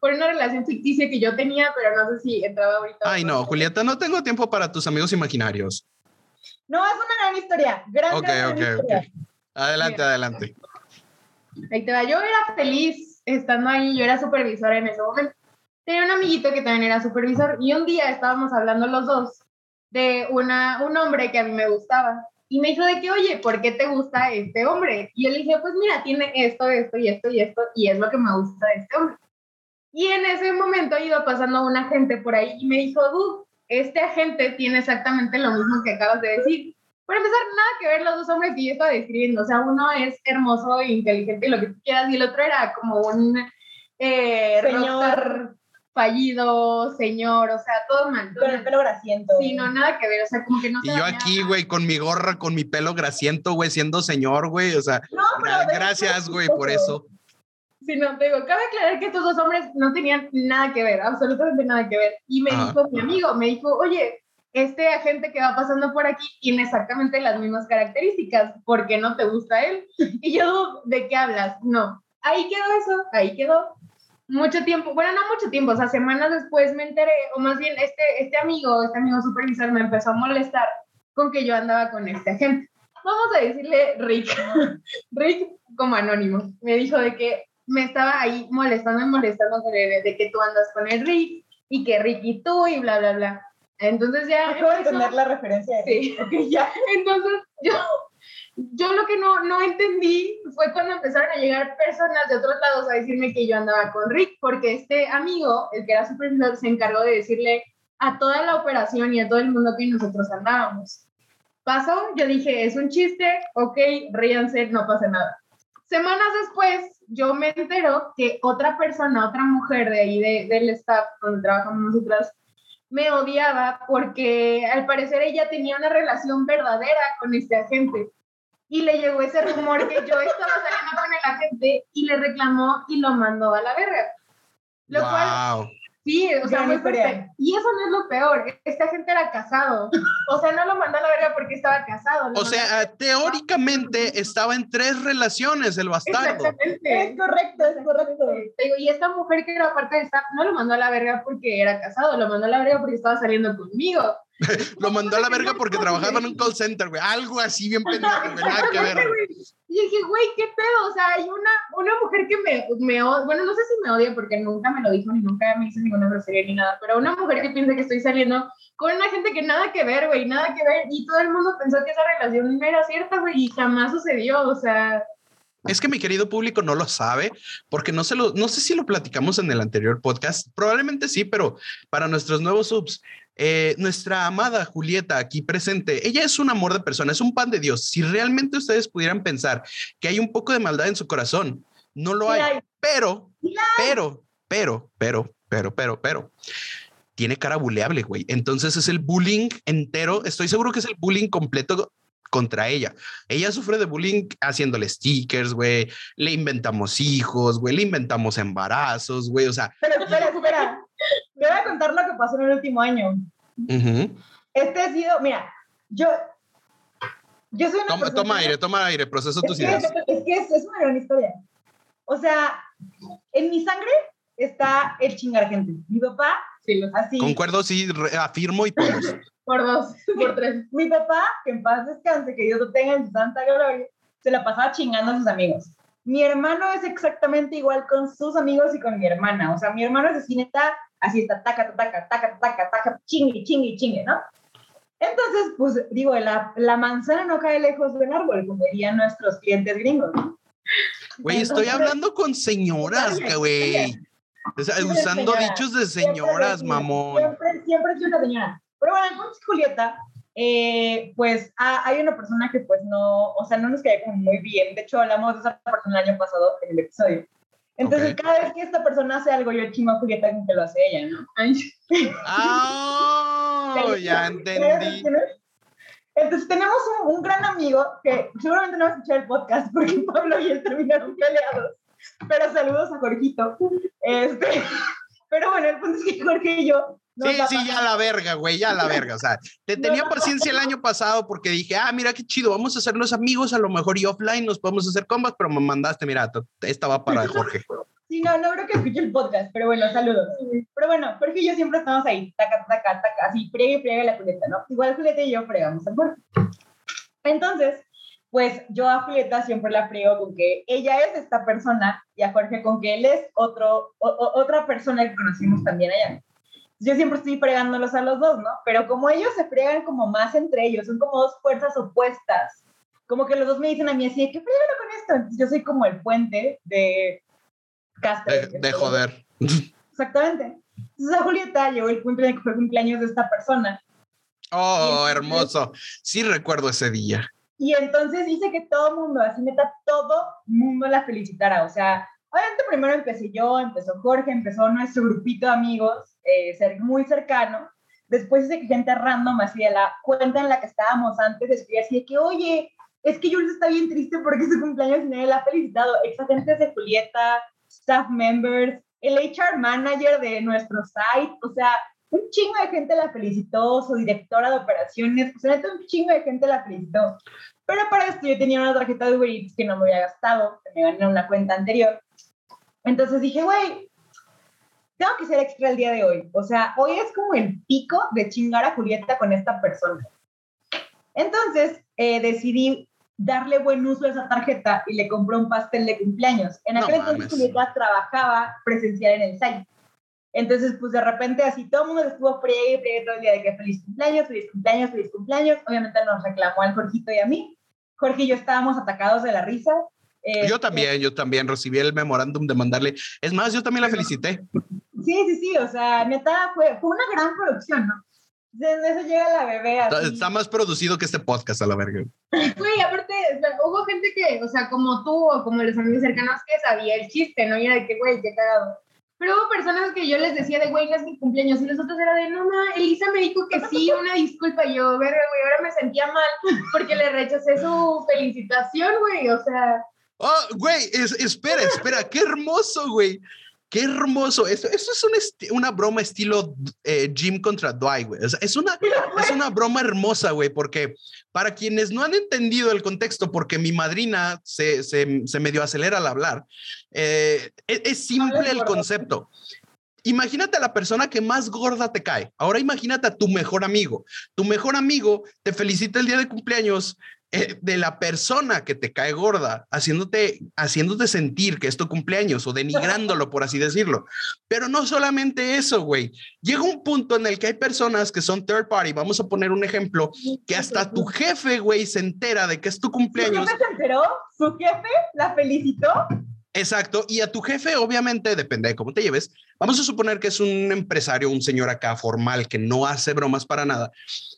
por una relación ficticia que yo tenía, pero no sé si entraba ahorita. Ay, no, Julieta, no tengo tiempo para tus amigos imaginarios. No, es una gran historia. Gran, Ok, gran, gran ok. historia. Adelante, Bien. adelante. Ahí te va. Yo era feliz estando ahí, yo era supervisora en ese momento. Tenía un amiguito que también era supervisor y un día estábamos hablando los dos de una, un hombre que a mí me gustaba. Y me dijo de que, oye, ¿por qué te gusta este hombre? Y yo le dije, pues mira, tiene esto, esto y esto y esto, y es lo que me gusta de este hombre. Y en ese momento iba pasando un agente por ahí y me dijo, Dude, este agente tiene exactamente lo mismo que acabas de decir. Por empezar, nada que ver los dos hombres que yo estaba describiendo. O sea, uno es hermoso e inteligente y lo que tú quieras, y el otro era como un eh, Señor. fallido, señor, o sea, todo mal. todo Con el pelo grasiento. Sí, no, nada que ver, o sea, como que no Y yo aquí, güey, con mi gorra, con mi pelo grasiento, güey, siendo señor, güey. O sea, No, pero gra- de- gracias, güey, por eso. Sí, no, te digo, cabe aclarar que estos dos hombres no tenían nada que ver, absolutamente nada que ver. Y me Ajá. dijo mi amigo, me dijo, oye, este agente que va pasando por aquí tiene exactamente las mismas características, ¿por qué no te gusta él? Y yo, ¿de qué hablas? No, ahí quedó eso, ahí quedó. Mucho tiempo, bueno, no mucho tiempo, o sea, semanas después me enteré, o más bien este, este amigo, este amigo supervisor me empezó a molestar con que yo andaba con este agente. Vamos a decirle Rick, Rick como anónimo, me dijo de que me estaba ahí molestando y molestando con él, de que tú andas con el Rick y que Rick y tú y bla, bla, bla. Entonces ya... Acabo de empezó- entender la referencia. de- Sí. Ok, ya. entonces, yo, yo lo que no, no entendí fue cuando empezaron a llegar personas de otros lados a decirme que yo andaba con Rick, porque este amigo, el que era supervisor, se encargó de decirle a toda la operación y a todo el mundo que nosotros andábamos. Pasó, yo dije, es un chiste, ok, ríanse, no pasa nada. Semanas después, yo me entero que otra persona, otra mujer de ahí de- del staff donde trabajamos nosotras, me odiaba porque al parecer ella tenía una relación verdadera con este agente. Y le llegó ese rumor que yo estaba saliendo con el agente y le reclamó y lo mandó a la verga. Lo cual. Sí, o sea, muy fuerte. Y eso no es lo peor. Este agente era casado. O sea, no lo mandó a la verga porque estaba casado. O sea, teóricamente estaba en tres relaciones el bastardo. Exactamente. Es correcto, es correcto. Te digo, y esta mujer que era parte de staff no lo mandó a la verga porque era casado, lo mandó a la verga porque estaba saliendo conmigo. Lo mandó a la verga porque trabajaba en un call center, güey. Algo así bien pendejo, güey. Nada que ver. Y dije, güey, ¿qué pedo? O sea, hay una, una mujer que me, me bueno, no sé si me odia porque nunca me lo dijo ni nunca me hizo ninguna grosería ni nada, pero una mujer que piensa que estoy saliendo con una gente que nada que ver, güey, nada que ver, y todo el mundo pensó que esa relación era cierta, güey, y jamás sucedió, o sea, Es que mi querido público no lo sabe porque no se lo, no sé si lo platicamos en el anterior podcast. Probablemente sí, pero para nuestros nuevos subs, eh, nuestra amada Julieta aquí presente, ella es un amor de persona, es un pan de Dios. Si realmente ustedes pudieran pensar que hay un poco de maldad en su corazón, no lo hay, hay. pero, Sí pero, pero, pero, pero, pero, pero. Tiene cara buleable, güey. Entonces es el bullying entero. Estoy seguro que es el bullying completo contra ella. Ella sufre de bullying haciéndole stickers, güey. Le inventamos hijos, güey. Le inventamos embarazos, güey. O sea, Pero espera, espera. Te voy a contar lo que pasó en el último año. ujú. Este ha sido, mira, yo. Yo soy una toma, persona- toma aire, toma aire, procesa tus ideas. es que es, es una gran historia. O sea, en mi sangre está el chingar gente. Mi papá, sí, así. Concuerdo, sí, afirmo y todos. Por dos, por tres. Mi papá, que en paz descanse, que Dios lo tenga en su santa gloria, se la pasaba chingando a sus amigos. Mi hermano es exactamente igual con sus amigos y con mi hermana. O sea, mi hermano es así, neta, así está, taca, taca, taca, taca, taca, chingue, chingue, chingue, ¿no? Entonces, pues digo, la, la manzana no cae lejos del árbol, como dirían nuestros clientes gringos. ¿no? Güey, estoy hablando con señoras, güey. O sea, Siempre usando señora. dichos de Siempre señoras, decía, mamón. Siempre, siempre sido una señora. Pero bueno, entonces Julieta, eh, pues ah, hay una persona que pues no, o sea, no nos cae como muy bien. De hecho, hablamos de esa persona el año pasado en el episodio. Entonces, cada vez que esta persona hace algo, yo chingo a Julieta con que lo hace ella, ¿no? Ah, ya entendí. Entonces tenemos un, un gran amigo que seguramente no va a escuchar el podcast porque Pablo y él terminaron peleados. Pero saludos a Jorgito. Este, pero bueno, el punto es que Jorge y yo. Sí, sí, ya la verga, güey, ya la verga. O sea, te tenía no. paciencia el año pasado porque dije, ah, mira qué chido, vamos a ser los amigos, a lo mejor y offline nos podemos hacer combas, pero me mandaste, mira, esta va para Jorge. Sí, no, no creo que escuche el podcast, pero bueno, saludos. Pero bueno, Jorge y yo siempre estamos ahí, taca, taca, taca, así, friegue y friegue la Julieta, ¿no? Igual Julieta y yo fregamos al Jorge. Entonces, pues yo a Julieta siempre la friego con que ella es esta persona y a Jorge con que él es otro, o- o- otra persona que conocimos también allá. Yo siempre estoy fregándolos a los dos, ¿no? Pero como ellos se fregan como más entre ellos, son como dos fuerzas opuestas. Como que los dos me dicen a mí así, ¿qué fregalo con esto? Entonces yo soy como el puente de Casper. De, de joder. Exactamente. Entonces a Julieta llegó el punto el que fue cumpleaños de esta persona. Oh, hermoso. Sí recuerdo ese día. Y entonces hice que todo el mundo, así neta, todo mundo la felicitara. O sea, obviamente primero empecé yo, empezó Jorge, empezó nuestro grupito de amigos, eh, ser muy cercano. Después que gente random, así de la cuenta en la que estábamos antes, escribí así de que, oye, es que Jules está bien triste porque su cumpleaños y nadie la ha felicitado. Ex agentes de Julieta, staff members, el HR manager de nuestro site, o sea, un chingo de gente la felicitó, su directora de operaciones, o sea, un chingo de gente la felicitó. Pero para esto yo tenía una tarjeta de Uber Eats que no me había gastado, que me gané una cuenta anterior. Entonces dije, güey, tengo que ser extra el día de hoy. O sea, hoy es como el pico de chingar a Julieta con esta persona. Entonces eh, decidí darle buen uso a esa tarjeta y le compré un pastel de cumpleaños. En No aquel entonces mames. Julieta trabajaba presencial en el site. Entonces, pues de repente así todo el mundo estuvo friegue y todo el día de que feliz cumpleaños, feliz cumpleaños, feliz cumpleaños. Obviamente nos reclamó al Jorgito y a mí. Jorge y yo estábamos atacados de la risa. Eh, Yo también, yo también recibí el memorándum de mandarle. Es más, yo también la felicité. Sí, sí, sí, o sea, neta, fue, fue una gran producción, ¿no? En eso llega la bebé Está, así. está más producido que este podcast a la verga. Güey, aparte, o sea, hubo gente que, o sea, como tú o como los amigos cercanos que sabía el chiste, ¿no? Y era de que, güey, qué cagado. Pero hubo personas que yo les decía de, güey, no es mi cumpleaños. Y los otros era de, no, ma, Elisa me dijo que sí, una disculpa. Y yo, verga, güey, ahora me sentía mal porque le rechacé su felicitación, güey. O sea, Oh, güey, es- espera, espera, qué hermoso, güey. Qué hermoso. Esto, esto es un una broma estilo eh, Jim contra Dwight, güey. O sea, es una, es una broma hermosa, güey, porque para quienes no han entendido el contexto, porque mi madrina se, se, se medio acelera al hablar, eh, es, es simple el concepto. Imagínate a la persona que más gorda te cae. Ahora imagínate a tu mejor amigo. Tu mejor amigo te felicita el día de cumpleaños de la persona que te cae gorda, haciéndote, haciéndote sentir que es tu cumpleaños o denigrándolo, por así decirlo. Pero no solamente eso, güey. Llega un punto en el que hay personas que son third party. Vamos a poner un ejemplo, que hasta tu jefe, güey, se entera de que es tu Su cumpleaños. jefe se enteró, su jefe la felicitó. Exacto. Y a tu jefe, obviamente, depende de cómo te lleves. Vamos a suponer que es un empresario, un señor acá formal que no hace bromas para nada.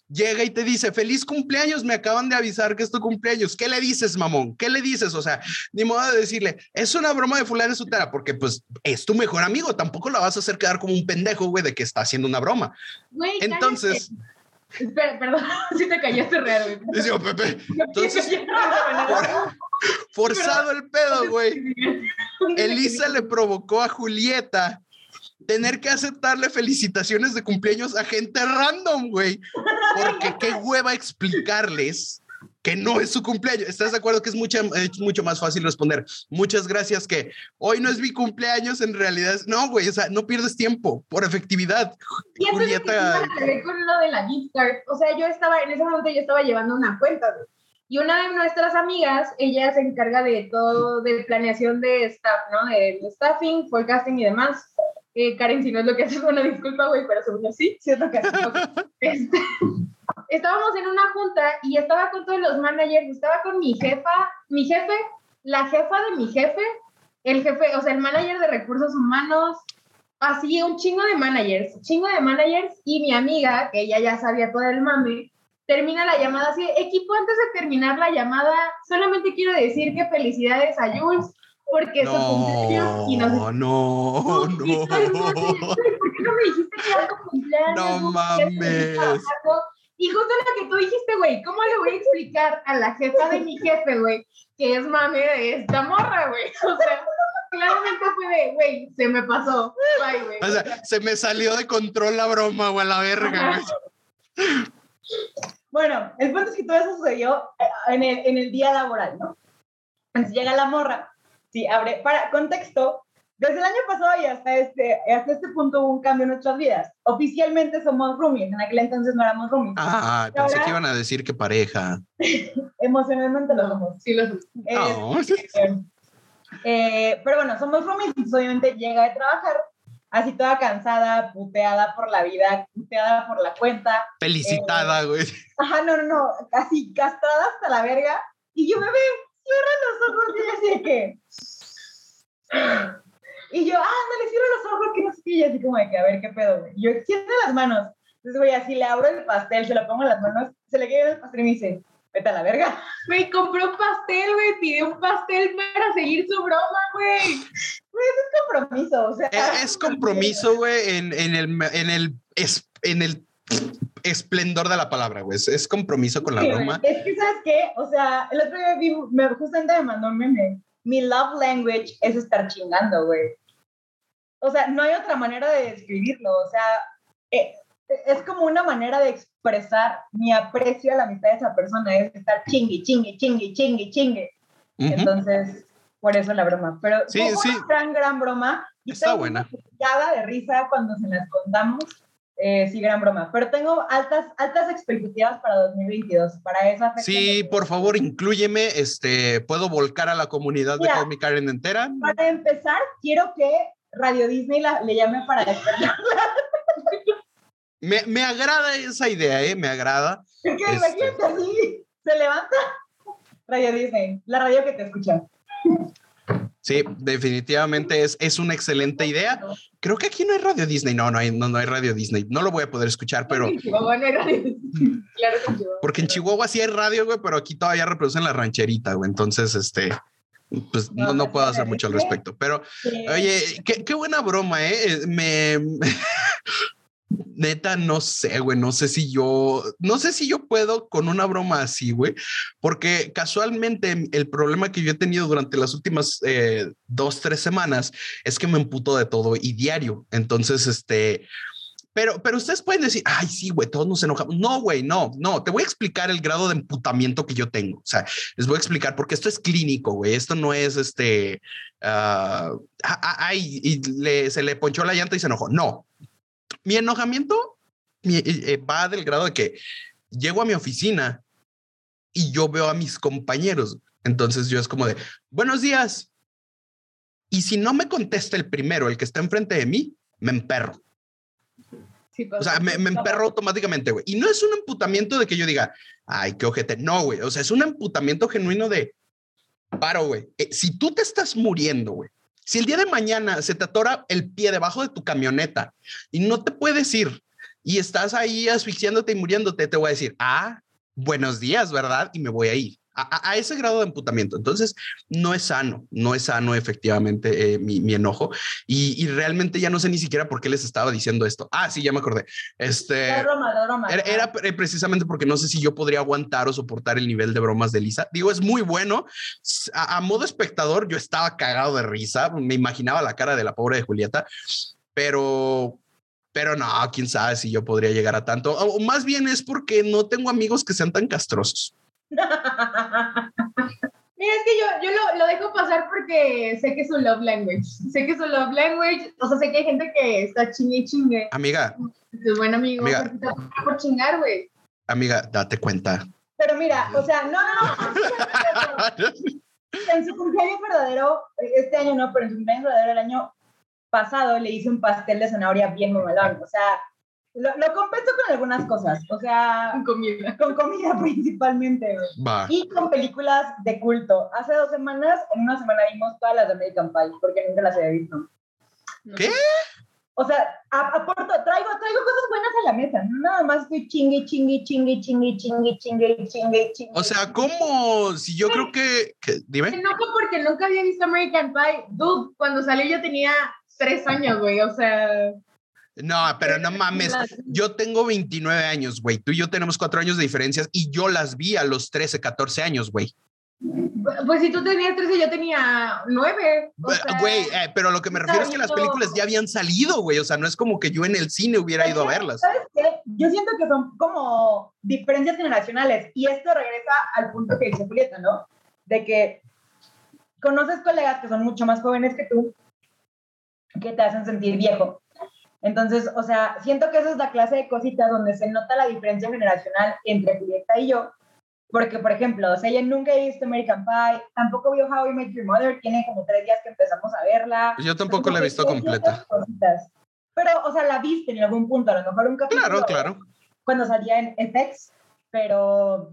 Llega y te dice, feliz cumpleaños, me acaban de avisar que es tu cumpleaños. ¿Qué le dices, mamón? ¿Qué le dices? O sea, ni modo de decirle, es una broma de fulano sutera, porque pues es tu mejor amigo. Tampoco la vas a hacer quedar como un pendejo, güey, de que está haciendo una broma. güey, Entonces, cállate. Espera, perdón, si te callaste real, güey. dice, "Oh, Pepe, entonces- forzado el pedo, güey. Elisa le provocó a Julieta tener que aceptarle felicitaciones de cumpleaños a gente random, güey. Porque qué hueva explicarles que no es su cumpleaños. ¿Estás de acuerdo que es, mucha, es mucho más fácil responder? Muchas gracias que hoy no es mi cumpleaños, en realidad es... No, güey, o sea, no pierdes tiempo por efectividad. Y eso es lo que Julieta... a ver con lo de la gift card. O sea, yo estaba, en ese momento yo estaba llevando una cuenta, güey. Y una de nuestras amigas, ella se encarga de todo, de planeación de staff, ¿no? De, staffing, forecasting y demás. Eh, Karen, si no es lo que haces, una disculpa, güey, pero según yo sí. Siento que Este, estábamos en una junta y estaba con todos los managers, estaba con mi jefa, mi jefe, la jefa de mi jefe, el jefe, o sea, el manager de recursos humanos, así un chingo de managers, chingo de managers y mi amiga, que ella ya sabía todo el mame, termina la llamada así, equipo, antes de terminar la llamada, solamente quiero decir que felicidades a Jules porque su cumpleaños y nos No, no, ¿Por qué no me dijiste que era tu cumpleaños? No mames. Y justo lo que tú dijiste, güey, ¿cómo le voy a explicar a la jefa de mi jefe, güey, que es mame de esta morra, güey? O sea, claramente fue de, güey, se me pasó. Bye, güey. O sea, se me salió de control la broma, güey, a la verga, güey. Bueno, el punto es que todo eso sucedió eh, en el, en el día laboral, ¿no? Entonces llega la morra, sí, abre, para contexto, desde el año pasado y hasta este, hasta este punto hubo un cambio en nuestras vidas. Oficialmente somos roomies, en aquel entonces no éramos roomies. Ah, pensé que iban a decir que pareja. Emocionalmente lo somos. Sí, lo sé. Eh, No. eh, pero bueno, somos roomies, entonces obviamente llega de trabajar así toda cansada, puteada por la vida, puteada por la cuenta. Felicitada, güey. Ajá, no, no, no, así castrada hasta la verga. Y yo, bebé, cierra los ojos. Y así de que... Y yo, ah, no le cierro los ojos, que no sé qué. Y así como de que, a ver, qué pedo, güey. Y yo, extiende las manos. Entonces, güey, así le abro el pastel, se lo pongo en las manos, se le queda el pastel y me dice, vete a la verga. Güey, compró un pastel, güey, pidió un pastel para seguir su broma, güey. Güey, eso es compromiso, o sea. Es, es compromiso, güey, en, en el, en el, es, en el esplendor de la palabra, güey. Es, es compromiso con la Sí, broma. Es que, ¿sabes qué? O sea, el otro día vi, me, justamente me mandó un meme. Mi love language es estar chingando, güey. O sea, no hay otra manera de describirlo. O sea, eh, es como una manera de expresar mi aprecio a la amistad de esa persona. Es estar chingue, chingue, chingue, chingue, chingue. Ujú. Entonces, por eso la broma. Pero Sí, fue una sí. gran, gran broma. Y Está buena. una de risa cuando se las contamos. Eh, sí, gran broma. Pero tengo altas, altas expectativas para 2022, para esa fecha. Sí, por favor, inclúyeme. Este, puedo volcar a la comunidad de Mira. Call Me Karen entera. Para empezar, quiero que Radio Disney la- le llame para despertar. Me, me agrada esa idea, ¿eh? Me agrada. Porque Este. imagínate así, se levanta Radio Disney, la radio que te escucha. Sí, definitivamente es, es una excelente idea. Creo que aquí no hay Radio Disney. No, no hay, no, no hay Radio Disney. No lo voy a poder escuchar, pero En Chihuahua no hay radio. Claro que en Chihuahua. porque en Chihuahua sí hay radio, güey, pero aquí todavía reproducen la rancherita, güey. Entonces, este, pues no, no puedo hacer mucho al respecto. Pero, oye, qué, qué buena broma, ¿eh? Me... Neta, no sé, güey, no sé si yo, no sé si yo puedo con una broma así, güey, porque casualmente el problema que yo he tenido durante las últimas eh, dos, tres semanas es que me emputo de todo y diario. Entonces, este, pero, pero ustedes pueden decir, ay, sí, güey, todos nos enojamos. No, güey, no, no, te voy a explicar el grado de emputamiento que yo tengo. O sea, les voy a explicar porque esto es clínico, güey. Esto no es este, ah, ay, y le- se le ponchó la llanta y se enojó. No, mi enojamiento mi- eh, eh, va del grado de que llego a mi oficina y yo veo a mis compañeros. Entonces yo es como de, buenos días. Y si no me contesta el primero, el que está enfrente de mí, me emperro. Sí, O sea, me, me emperro automáticamente, güey. Y no es un emputamiento de que yo diga, ay, qué ojete. No, güey. O sea, es un emputamiento genuino de, paro, güey. Eh, si tú te estás muriendo, güey. Si el día de mañana se te atora el pie debajo de tu camioneta y no te puedes ir y estás ahí asfixiándote y muriéndote, te voy a decir, ah, buenos días, ¿verdad? Y me voy a ir. A, ese grado de emputamiento. Entonces, no es sano, no es sano efectivamente eh, mi, mi enojo. Y, y realmente ya no sé ni siquiera por qué les estaba diciendo esto. Ah, sí, ya me acordé. Este, La broma, la broma. era, era pre- precisamente porque no sé si yo podría aguantar o soportar el nivel de bromas de Lisa. Digo, es muy bueno. A, a modo espectador, yo estaba cagado de risa. Me imaginaba la cara de la pobre de Julieta, pero, pero no, quién sabe si yo podría llegar a tanto. O más bien es porque no tengo amigos que sean tan castrosos. Mira, es que yo, yo lo, lo dejo pasar porque sé que es un love language. Sé que es un love language. O sea, sé que hay gente que está chingue y chingue. Amiga, Tu buen amigo. Amiga. va por chingar, güey. amiga, date cuenta. Pero mira, o sea, no, no, no. en su cumpleaños verdadero, este año no, pero en su cumpleaños verdadero el año pasado le hice un pastel de zanahoria bien mamalón. O sea, lo, lo compenso con algunas cosas. O sea, Con comida. con comida principalmente. Y con películas de culto. Hace dos semanas, en una semana vimos todas las de American Pie, porque nunca las había visto. No ¿Qué? O sea, aporto, traigo, traigo cosas buenas a la mesa. No nada más estoy chingue, chingue, chingue, chingue, chingue, chingue, chingue, chingue. O sea, ¿cómo? Si yo creo que, que Me dime. enojo porque nunca había visto American Pie. Dude, cuando salió yo tenía tres años, güey. O sea, No, pero no mames. Yo tengo 29 años, güey. Tú y yo tenemos cuatro años de diferencias y yo las vi a los 13, 14 años, güey. pues si tú tenías 13, yo tenía 9. O sea, Güey, eh, pero lo que me refiero es que las películas ya habían salido, güey. O sea, no es como que yo en el cine hubiera ido a verlas. ¿Sabes qué? Yo siento que son como diferencias generacionales y esto regresa al punto que dice Julieta, ¿no? De que conoces colegas que son mucho más jóvenes que tú que te hacen sentir viejo. Entonces, o sea, siento que esa es la clase de cositas donde se nota la diferencia generacional entre Julieta y yo. Porque, por ejemplo, o sea, ella nunca ha visto American Pie, tampoco vio How I Met Your Mother, tiene como tres días que empezamos a verla. Yo tampoco la he visto Entonces, completa. cositas. Pero, o sea, la viste en algún punto, a lo mejor un capítulo. Claro, claro. Cuando salía en FX, pero.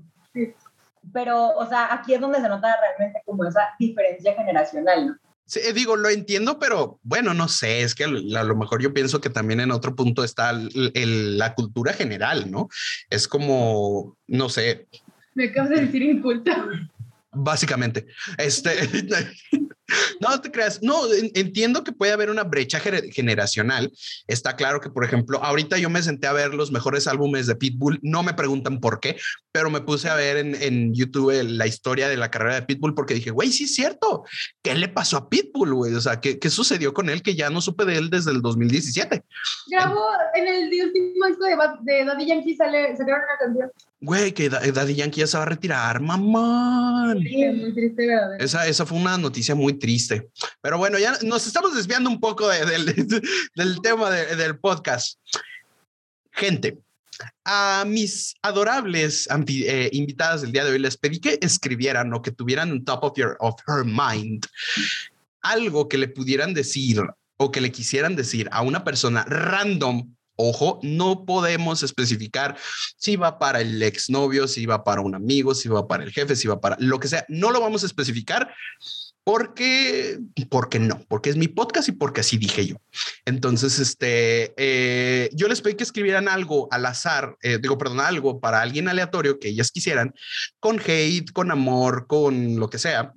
Pero, o sea, aquí es donde se nota realmente como esa diferencia generacional, ¿no? Sí, eh, digo, lo entiendo, pero bueno, no sé, es que a lo a lo mejor yo pienso que también en otro punto está el- el- la cultura general, ¿no? Es como, no sé, Me acabas de decir inculta. básicamente. Este, no te creas, no, en- entiendo que puede haber una brecha gener- generacional. Está claro que, por ejemplo, ahorita yo me senté a ver los mejores álbumes de Pitbull, no me preguntan por qué, pero me puse a ver en, en YouTube la historia de la carrera de Pitbull porque dije, güey, sí es cierto, ¿qué le pasó a Pitbull, güey? O sea, ¿qué, ¿qué sucedió con él que ya no supe de él desde el 2017? Grabó en el último disco de, de Daddy Yankee, sale, sacaron una canción. Güey, que Da- Daddy Yankee ya se va a retirar, mamón. que es muy triste, ¿verdad? Esa, esa fue una noticia muy triste. Pero bueno, ya nos estamos desviando un poco de- del, tema de- del podcast. Gente, a mis adorables eh, invitadas del día de hoy les pedí que escribieran o que tuvieran on top of, your, of her mind algo que le pudieran decir o que le quisieran decir a una persona random. Ojo, no podemos especificar si va para el exnovio, si va para un amigo, si va para el jefe, si va para lo que sea. No lo vamos a especificar porque, porque no, porque es mi podcast y porque así dije yo. Entonces, este, eh, yo les pedí que escribieran algo al azar, eh, digo, perdón, algo para alguien aleatorio que ellas quisieran, con hate, con amor, con lo que sea,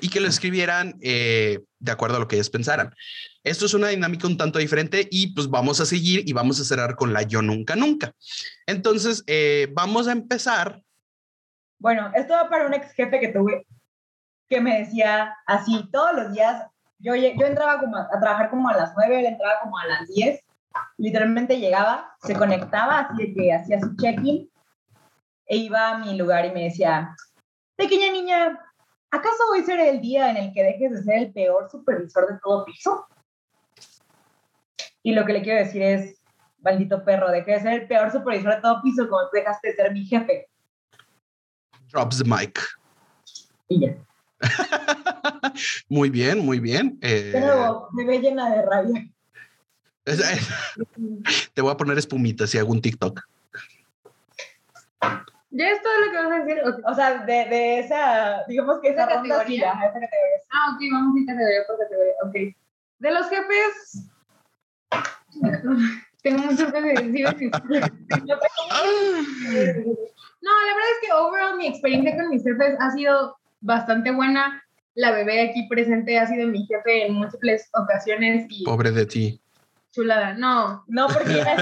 y que lo escribieran eh, de acuerdo a lo que ellas pensaran. Esto es una dinámica un tanto diferente y pues vamos a seguir y vamos a cerrar con la yo nunca nunca. Entonces, eh, vamos a empezar. Bueno, esto va para un ex jefe que tuve que me decía así todos los días. Yo, yo entraba como a, a trabajar como a las 9, él entraba como a las 10. Literalmente llegaba, se conectaba, así de que hacía su check-in e iba a mi lugar y me decía, pequeña niña, ¿acaso hoy será el día en el que dejes de ser el peor supervisor de todo piso? Y lo que le quiero decir es, maldito perro, deje de ser el peor supervisor de todo piso como tú dejaste de ser mi jefe. Drops the mic. Y ya. muy bien, muy bien. Eh, nuevo, me ve llena de rabia. te voy a poner espumitas y hago un TikTok. ¿Ya es todo lo que vas a decir? O sea, de, de esa, digamos que esa ¿Esa ronda sí, categoría? esa. Ah, ok, vamos a ir categoría por categoría. Ok. De los jefes. Tengo muchas cosas que decir. No, la verdad es que overall mi experiencia con mis jefes ha sido bastante buena. La bebé aquí presente ha sido mi jefe en múltiples ocasiones y Pobre de ti. chulada. No, No, porque ya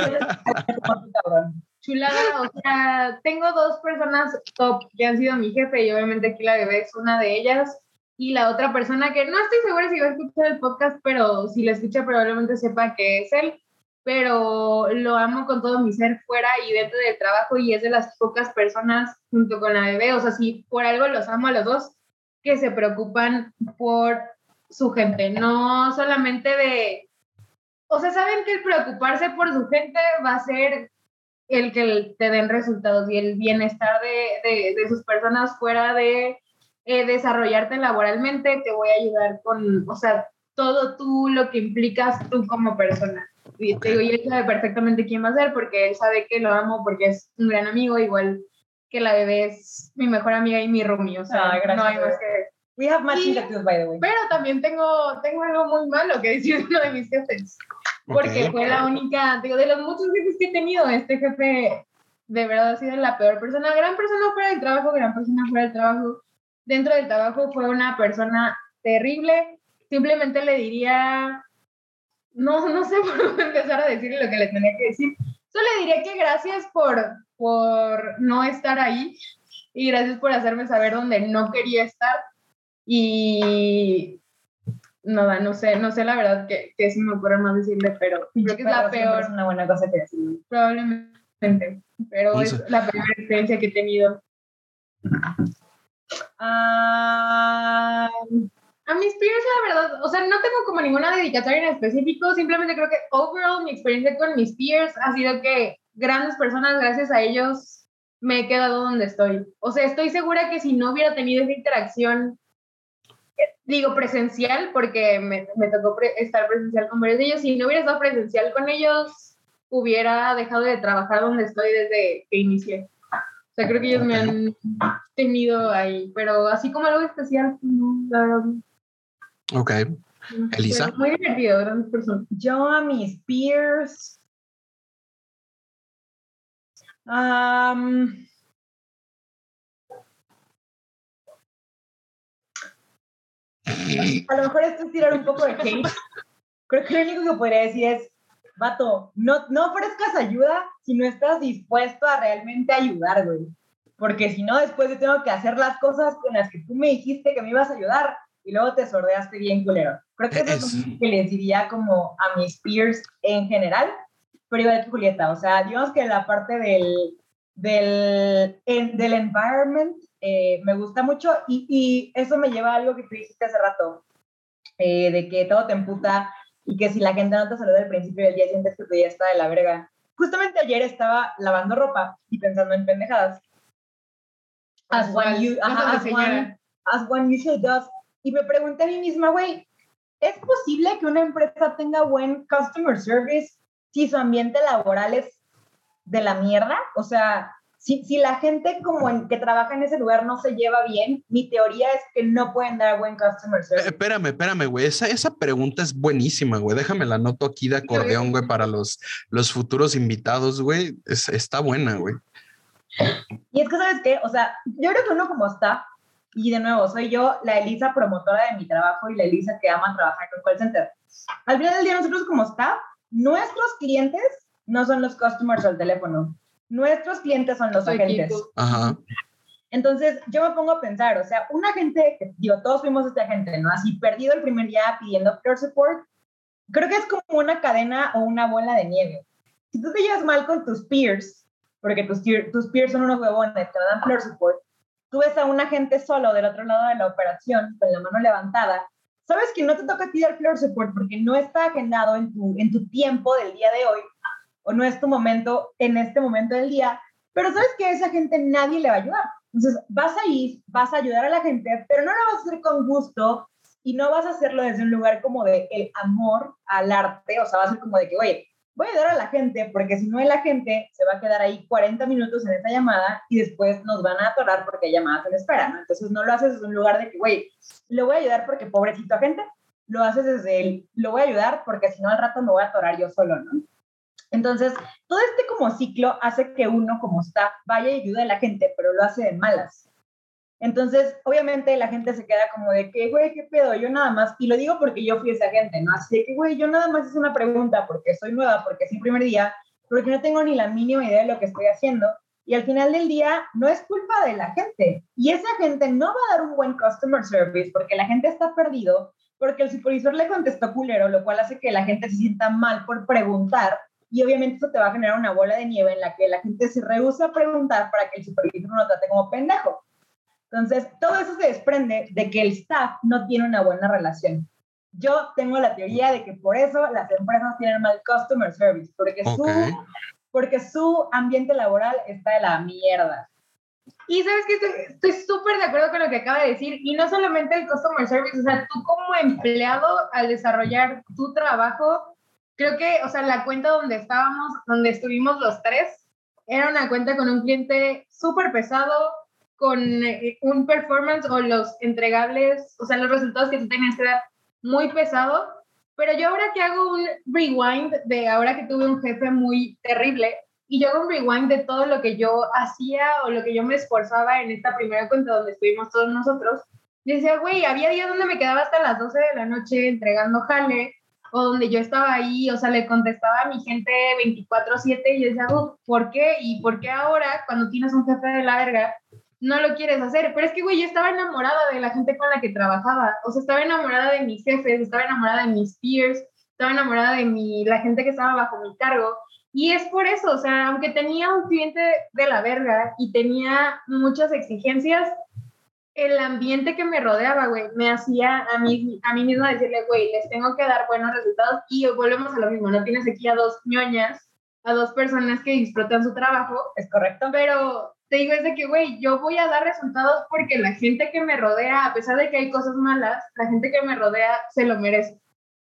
chulada. O sea, tengo dos personas top que han sido mi jefe y obviamente aquí la bebé es una de ellas. Y la otra persona que no estoy segura si va a escuchar el podcast, pero si la escucha probablemente sepa que es él. Pero lo amo con todo mi ser fuera y dentro del trabajo y es de las pocas personas junto con la bebé. O sea, si por algo los amo a los dos, que se preocupan por su gente, no solamente de... O sea, saben que el preocuparse por su gente va a ser el que te den resultados y el bienestar de, de, sus personas fuera de eh, desarrollarte laboralmente, te voy a ayudar con, o sea, todo tú lo que implicas tú como persona. Y, te digo, y él sabe perfectamente quién va a ser porque él sabe que lo amo porque es un gran amigo, igual que la bebé es mi mejor amiga y mi roomie, o sea, Ah, gracias, no hay más que... We have matching Y- tattoos, by the way. Pero también tengo, tengo algo muy malo que decir de uno de mis jefes porque Ok. fue la única, digo, de los muchos jefes que he tenido, este jefe de verdad ha sido la peor persona, gran persona fuera del trabajo, gran persona fuera del trabajo. Dentro del trabajo fue una persona terrible, simplemente le diría, no, no sé por dónde empezar a decirle lo que le tenía que decir. Solo le diría que gracias por, por no estar ahí y gracias por hacerme saber dónde no quería estar. Y nada, no sé, no sé la verdad que, que se me ocurre más decirle, pero creo que es la peor, Es una buena cosa que decir. probablemente. Pero es la peor experiencia que he tenido. Ah, A mis peers, la verdad, o sea, no tengo como ninguna dedicatoria en específico, simplemente creo que overall mi experiencia con mis peers ha sido que grandes personas, gracias a ellos, me he quedado donde estoy. O sea, estoy segura que si no hubiera tenido esa interacción digo presencial porque me, me tocó pre- estar presencial con varios de ellos. Si no hubiera estado presencial con ellos, hubiera dejado de trabajar donde estoy desde que inicié. O sea, creo que ellos me han tenido ahí, pero así como algo especial, no, la verdad. Ok. Elisa. Muy divertido, grandes personas. Yo a mis peers. am, a lo mejor esto es tirar un poco de hate. Creo que lo único que podría decir es, vato, no, no ofrezcas ayuda si no estás dispuesto a realmente ayudar, güey. Porque si no, después yo tengo que hacer las cosas con las que tú me dijiste que me ibas a ayudar y luego te sordeaste bien culero. Creo que eso es Es- lo que les diría como a mis peers en general, pero igual que Julieta, o sea, digamos que la parte del, del, en- del environment eh, me gusta mucho y, y eso me lleva a algo que tú dijiste hace rato, eh, de que todo te emputa y que si la gente no te saluda al principio del día sientes que tu día está de la verga. Justamente ayer estaba lavando ropa y pensando en pendejadas. As one, you, as one, as one usually does. Y me pregunté a mí misma, güey, ¿es posible que una empresa tenga buen customer service si su ambiente laboral es de la mierda? O sea, si, si la gente como en, que trabaja en ese lugar no se lleva bien, mi teoría es que no pueden dar buen customer Eh, service. espérame, espérame, güey. Esa, esa pregunta es buenísima, güey. Déjame la anoto aquí de acordeón, güey, para los, los futuros invitados, güey. Es- está buena, güey. Y es que, ¿sabes qué? O sea, yo creo que uno como está, y de nuevo, soy yo la Elisa promotora de mi trabajo y la Elisa que ama trabajar con call center. Al final del día, nosotros como staff, nuestros clientes no son los customers al teléfono. Nuestros clientes son los agentes. Ajá. Entonces, yo me pongo a pensar, o sea, un agente, que, digo, todos fuimos este agente, ¿no? Así perdido el primer día pidiendo peer support, creo que es como una cadena o una bola de nieve. Si tú te llevas mal con tus peers, porque tus, tier- tus peers son unos huevones no dan peer support, tú ves a un agente solo del otro lado de la operación, con la mano levantada, sabes que no te toca a ti dar peer support porque no está agendado en tu, en tu tiempo del día de hoy, o no es tu momento en este momento del día, pero sabes que a esa gente nadie le va a ayudar. Entonces, vas a ir, vas a ayudar a la gente, pero no lo vas a hacer con gusto y no vas a hacerlo desde un lugar como de el amor al arte, o sea, va a ser como de que, oye, voy a ayudar a la gente porque si no la gente se va a quedar ahí 40 minutos en esa llamada y después nos van a atorar porque hay llamadas en espera, ¿no? Entonces no lo haces desde un lugar de que, güey, lo voy a ayudar porque pobrecito gente, lo haces desde el, lo voy a ayudar porque si no al rato me voy a atorar yo solo. Entonces, todo este como ciclo hace que uno como está vaya y ayude a la gente, pero lo hace de malas. Entonces, obviamente la gente se queda como de que, güey, ¿qué pedo? Yo nada más, y lo digo porque yo fui esa gente, ¿no? Así de que, güey, yo nada más es una pregunta porque soy nueva, porque es mi primer día, porque no tengo ni la mínima idea de lo que estoy haciendo. Y al final del día no es culpa de la gente. Y esa gente no va a dar un buen customer service porque la gente está perdido, porque el supervisor le contestó culero, lo cual hace que la gente se sienta mal por preguntar. Y obviamente eso te va a generar una bola de nieve en la que la gente se rehúsa a preguntar para que el supervisor no lo trate como pendejo. Entonces, todo eso se desprende de que el staff no tiene una buena relación. Yo tengo la teoría de que por eso las empresas tienen mal customer service, porque, Ok. su, porque su ambiente laboral está de la mierda. Y sabes que estoy súper de acuerdo con lo que acaba de decir, y no solamente el customer service, o sea, tú como empleado al desarrollar tu trabajo, creo que, o sea, la cuenta donde estábamos, donde estuvimos los tres, era una cuenta con un cliente súper pesado, con eh, un performance o los entregables, o sea, los resultados que tú tenías que dar muy pesado, pero yo ahora que hago un rewind de ahora que tuve un jefe muy terrible, y yo hago un rewind de todo lo que yo hacía o lo que yo me esforzaba en esta primera cuenta donde estuvimos todos nosotros. Decía, güey, había días donde me quedaba hasta las 12 de la noche entregando jale o donde yo estaba ahí, o sea, le contestaba a mi gente 24/7 y yo decía, "Uf, ¿por qué? ¿Y por qué ahora, cuando tienes un jefe de la verga, no lo quieres hacer? Pero es que, güey, yo estaba enamorada de la gente con la que trabajaba, o sea, estaba enamorada de mis jefes, estaba enamorada de mis peers, estaba enamorada de mi, la gente que estaba bajo mi cargo. Y es por eso, o sea, aunque tenía un cliente de la verga y tenía muchas exigencias, el ambiente que me rodeaba, güey, me hacía a mí, a mí misma decirle, güey, les tengo que dar buenos resultados y volvemos a lo mismo, no tienes aquí a dos ñoñas, a dos personas que disfrutan su trabajo, ¿Es correcto? pero te digo es de que, güey, yo voy a dar resultados porque la gente que me rodea, a pesar de que hay cosas malas, la gente que me rodea se lo merece.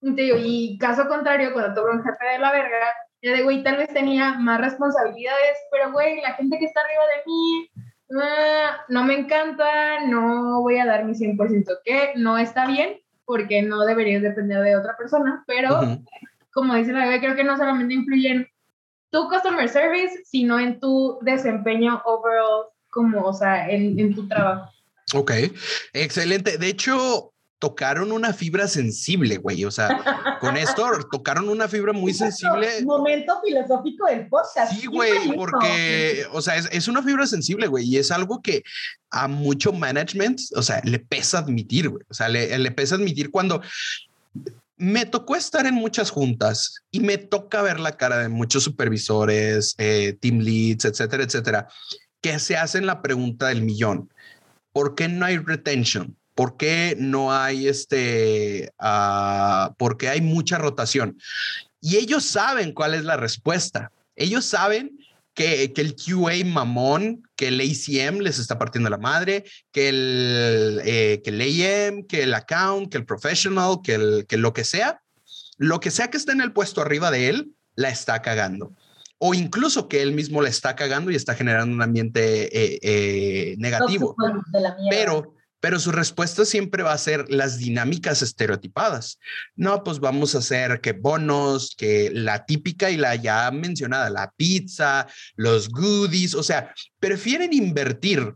Y te digo, y caso contrario, cuando tuve un jefe de la verga, yo de, güey, tal vez tenía más responsabilidades, pero, güey, la gente que está arriba de mí, ah, no me encanta, no voy a dar mi 100%, que no está bien, porque no deberías depender de otra persona, pero, como dice la bebé, creo que no solamente influye en tu customer service, sino en tu desempeño overall, como, o sea, en, en tu trabajo. Ok, excelente. De hecho, tocaron una fibra sensible, güey. O sea, con esto tocaron una fibra muy sensible. Momento filosófico del podcast. Sí, güey, porque, o sea, es, es una fibra sensible, güey, y es algo que a mucho management, o sea, le pesa admitir, güey. O sea, le, le pesa admitir cuando me tocó estar en muchas juntas y me toca ver la cara de muchos supervisores, eh, team leads, etcétera, etcétera, que se hacen la pregunta del millón. ¿Por qué no hay retention? ¿Por qué no hay este, ah, por qué hay mucha rotación? Y ellos saben cuál es la respuesta. Ellos saben que, que el QA mamón, que el ACM les está partiendo la madre, que el, eh, que el AM, que el account, que el professional, que, el, que lo que sea, lo que sea que esté en el puesto arriba de él, la está cagando. O incluso que él mismo la está cagando y está generando un ambiente eh, eh, negativo. De la. Pero, pero su respuesta siempre va a ser las dinámicas estereotipadas. No, pues vamos a hacer que bonos, que la típica y la ya mencionada, la pizza, los goodies, o sea, prefieren invertir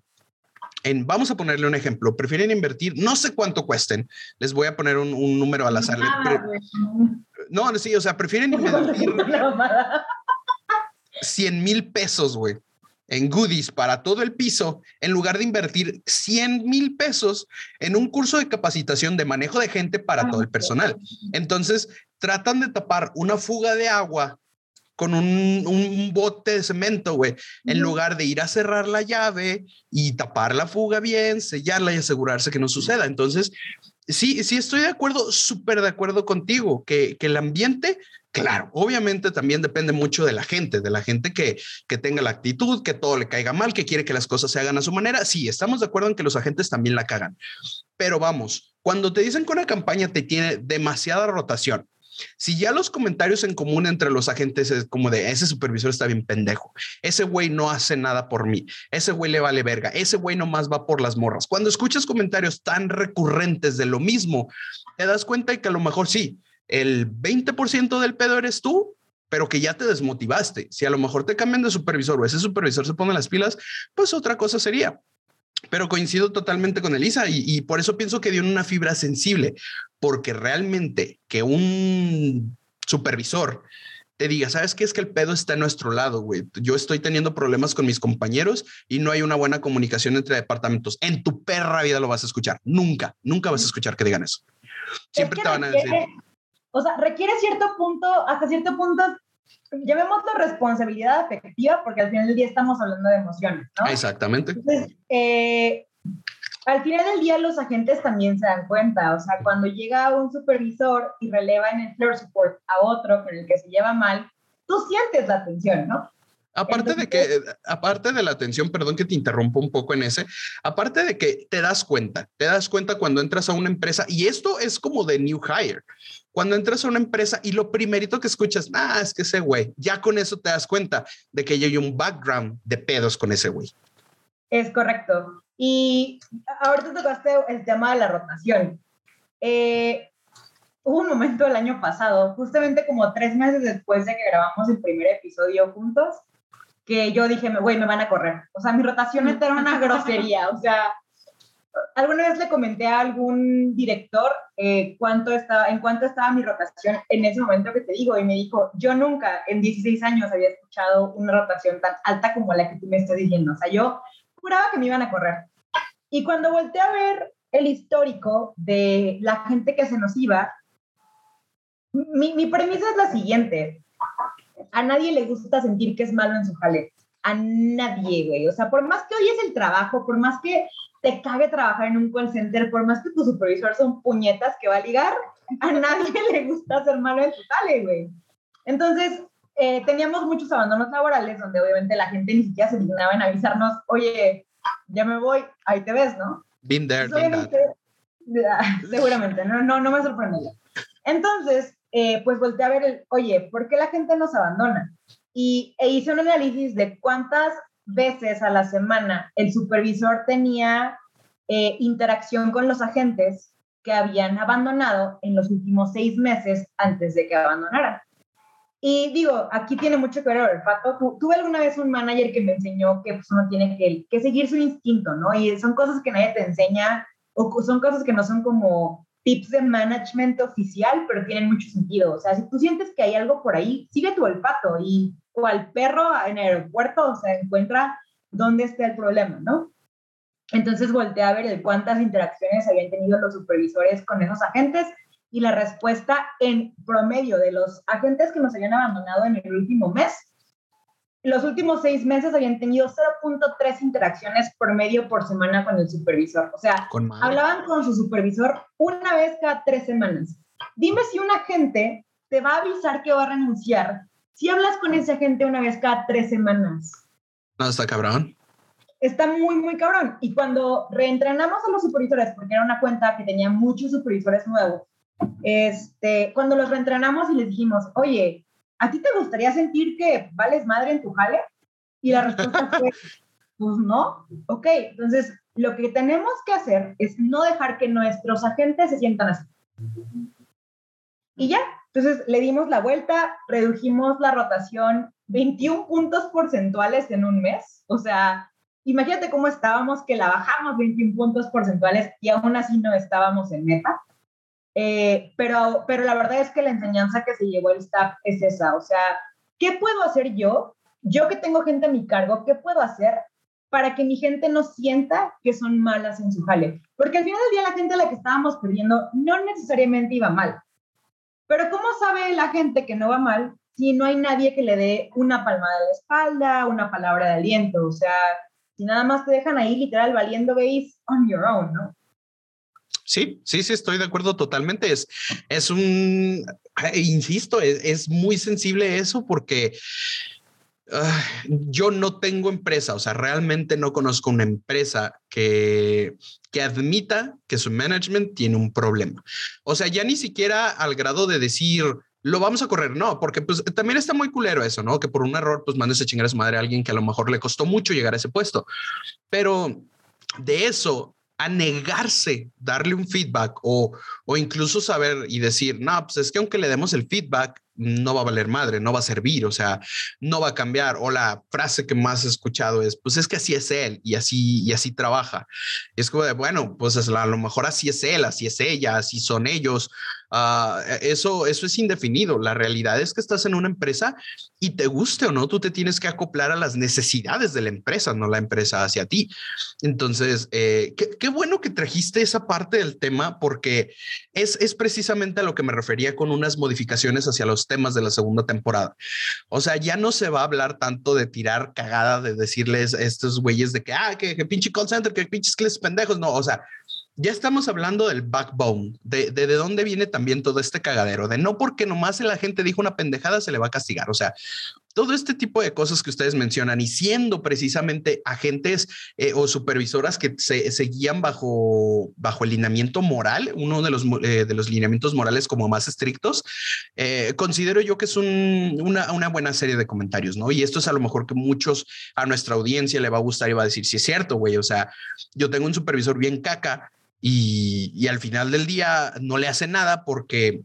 en, vamos a ponerle un ejemplo, prefieren invertir, no sé cuánto cuesten, les voy a poner un, un número al azar. No, sí, o sea, prefieren invertir Una mamada. 100 mil pesos, güey, en goodies para todo el piso, en lugar de invertir 100 mil pesos en un curso de capacitación de manejo de gente para todo el personal. Entonces, tratan de tapar una fuga de agua con un, un bote de cemento, güey, en lugar de ir a cerrar la llave y tapar la fuga bien, sellarla y asegurarse que no suceda. Entonces, sí, sí estoy de acuerdo, súper de acuerdo contigo, que, que el ambiente, claro, obviamente también depende mucho de la gente, de la gente que, que tenga la actitud, que todo le caiga mal, que quiere que las cosas se hagan a su manera. Sí, estamos de acuerdo en que los agentes también la cagan. Pero vamos, cuando te dicen que una campaña te tiene demasiada rotación, si ya los comentarios en común entre los agentes es como de ese supervisor está bien pendejo, ese güey no hace nada por mí, ese güey le vale verga, ese güey nomás va por las morras. Cuando escuchas comentarios tan recurrentes de lo mismo, te das cuenta de que a lo mejor sí, el 20% del pedo eres tú, pero que ya te desmotivaste. Si a lo mejor te cambian de supervisor o ese supervisor se pone las pilas, pues otra cosa sería. Pero coincido totalmente con Elisa y, y por eso pienso que dio una fibra sensible, porque realmente que un supervisor te diga, ¿sabes qué? Es que el pedo está a nuestro lado, güey. Yo estoy teniendo problemas con mis compañeros y no hay una buena comunicación entre departamentos. En tu perra vida lo vas a escuchar. Nunca, nunca vas a escuchar que digan eso. Siempre Es te van a decir. O sea, requiere cierto punto, hasta cierto punto, llamémoslo responsabilidad afectiva, porque al final del día estamos hablando de emociones, ¿no? Exactamente. Entonces, eh, al final del día los agentes también se dan cuenta, o sea, cuando llega un supervisor y releva en el floor support a otro con el que se lleva mal, tú sientes la tensión, ¿no? Aparte de que, aparte de la atención, perdón que te interrumpo un poco en ese, aparte de que te das cuenta, te das cuenta cuando entras a una empresa y esto es como de new hire. Cuando entras a una empresa y lo primerito que escuchas, ah, es que ese güey, ya con eso te das cuenta de que ya hay un background de pedos con ese güey. Es correcto. Y ahorita tocaste el tema de la rotación. Eh, hubo un momento el año pasado, justamente como tres meses después de que grabamos el primer episodio juntos, que yo dije, güey, me van a correr. O sea, mi rotación era una grosería. O sea, alguna vez le comenté a algún director eh, cuánto estaba, en cuánto estaba mi rotación en ese momento que te digo, y me dijo, yo nunca en 16 años había escuchado una rotación tan alta como la que tú me estás diciendo. O sea, yo juraba que me iban a correr. Y cuando volteé a ver el histórico de la gente que se nos iba, mi, mi premisa es la siguiente. A nadie le gusta sentir que es malo en su jale. A nadie, güey. O sea, por más que odies el trabajo, por más que te cague trabajar en un call center, por más que tu supervisor son puñetas que va a ligar, a nadie le gusta ser malo en su jale, güey. Entonces, eh, teníamos muchos abandonos laborales donde obviamente la gente ni siquiera se dignaba en avisarnos, oye, ya me voy, ahí te ves, ¿no? Been there, done that. seguramente, no, no, no me sorprendería. Entonces, eh, pues volteé a ver el, oye, ¿por qué la gente nos abandona? Y e hice un análisis de cuántas veces a la semana el supervisor tenía eh, interacción con los agentes que habían abandonado en los últimos seis meses antes de que abandonaran. Y digo, aquí tiene mucho que ver el olfato. Tu- Tuve alguna vez un manager que me enseñó que pues, uno tiene que, que seguir su instinto, ¿no? Y son cosas que nadie te enseña o son cosas que no son como tips de management oficial, pero tienen mucho sentido. O sea, si tú sientes que hay algo por ahí, sigue tu olfato y cual perro en el aeropuerto, o sea, encuentra dónde está el problema, ¿no? Entonces volteé a ver cuántas interacciones habían tenido los supervisores con esos agentes y la respuesta en promedio de los agentes que nos habían abandonado en el último mes, los últimos seis meses habían tenido 0.3 interacciones promedio por semana con el supervisor. O sea, Con hablaban con su supervisor una vez cada tres semanas. Dime si un agente te va a avisar que va a renunciar si hablas con ese agente una vez cada tres semanas. No, está cabrón. Está muy, muy cabrón. Y cuando reentrenamos a los supervisores, porque era una cuenta que tenía muchos supervisores nuevos, este, cuando los reentrenamos y les dijimos, oye, ¿a ti te gustaría sentir que vales madre en tu jale? Y la respuesta fue, pues no. Ok, entonces lo que tenemos que hacer es no dejar que nuestros agentes se sientan así. Y ya, entonces le dimos la vuelta, redujimos la rotación 21 puntos porcentuales en un mes. O sea, imagínate cómo estábamos que la bajamos 21 puntos porcentuales y aún así no estábamos en meta. Eh, pero, pero la verdad es que la enseñanza que se llevó el staff es esa. O sea, ¿qué puedo hacer yo? Yo que tengo gente a mi cargo, ¿qué puedo hacer para que mi gente no sienta que son malas en su jale? Porque al final del día la gente a la que estábamos perdiendo no necesariamente iba mal. Pero ¿cómo sabe la gente que no va mal si no hay nadie que le dé una palmada en la espalda, una palabra de aliento? O sea, si nada más te dejan ahí literal valiendo base on your own, ¿no? Sí, sí, sí, estoy de acuerdo totalmente. Es, es un, eh, insisto, es, es muy sensible eso porque ah, yo no tengo empresa, o sea, realmente no conozco una empresa que, que admita que su management tiene un problema. O sea, ya ni siquiera al grado de decir, lo vamos a correr, no, porque pues también está muy culero eso, ¿no? Que por un error pues mandes a chingar a su madre a alguien que a lo mejor le costó mucho llegar a ese puesto. Pero de eso a negarse darle un feedback o, o incluso saber y decir, no, pues es que aunque le demos el feedback, no va a valer madre, no va a servir, o sea, no va a cambiar. O la frase que más he escuchado es, pues es que así es él y así, y así trabaja. Es como de, bueno, pues a lo mejor así es él, así es ella, así son ellos. Ah, eso, eso es indefinido. La realidad es que estás en una empresa y te guste o no, tú te tienes que acoplar a las necesidades de la empresa, no la empresa hacia ti. Entonces, eh, qué, qué bueno que trajiste esa parte del tema porque es, es precisamente a lo que me refería con unas modificaciones hacia los temas de la segunda temporada. O sea, ya no se va a hablar tanto de tirar cagada, de decirles a estos güeyes de que, ah, que, que pinche call center, que pinches pendejos. No, o sea, ya estamos hablando del backbone, de, de, de dónde viene también todo este cagadero, de no porque nomás la gente dijo una pendejada se le va a castigar. O sea, todo este tipo de cosas que ustedes mencionan y siendo precisamente agentes eh, o supervisoras que se, se, guían bajo, bajo el lineamiento moral, uno de los, eh, de los lineamientos morales como más estrictos, eh, considero yo que es un, una, una, buena serie de comentarios, ¿no? Y esto es a lo mejor que muchos a nuestra audiencia le va a gustar y va a decir, si sí, es cierto, güey, o sea, yo tengo un supervisor bien caca y, al final del día no le hace nada porque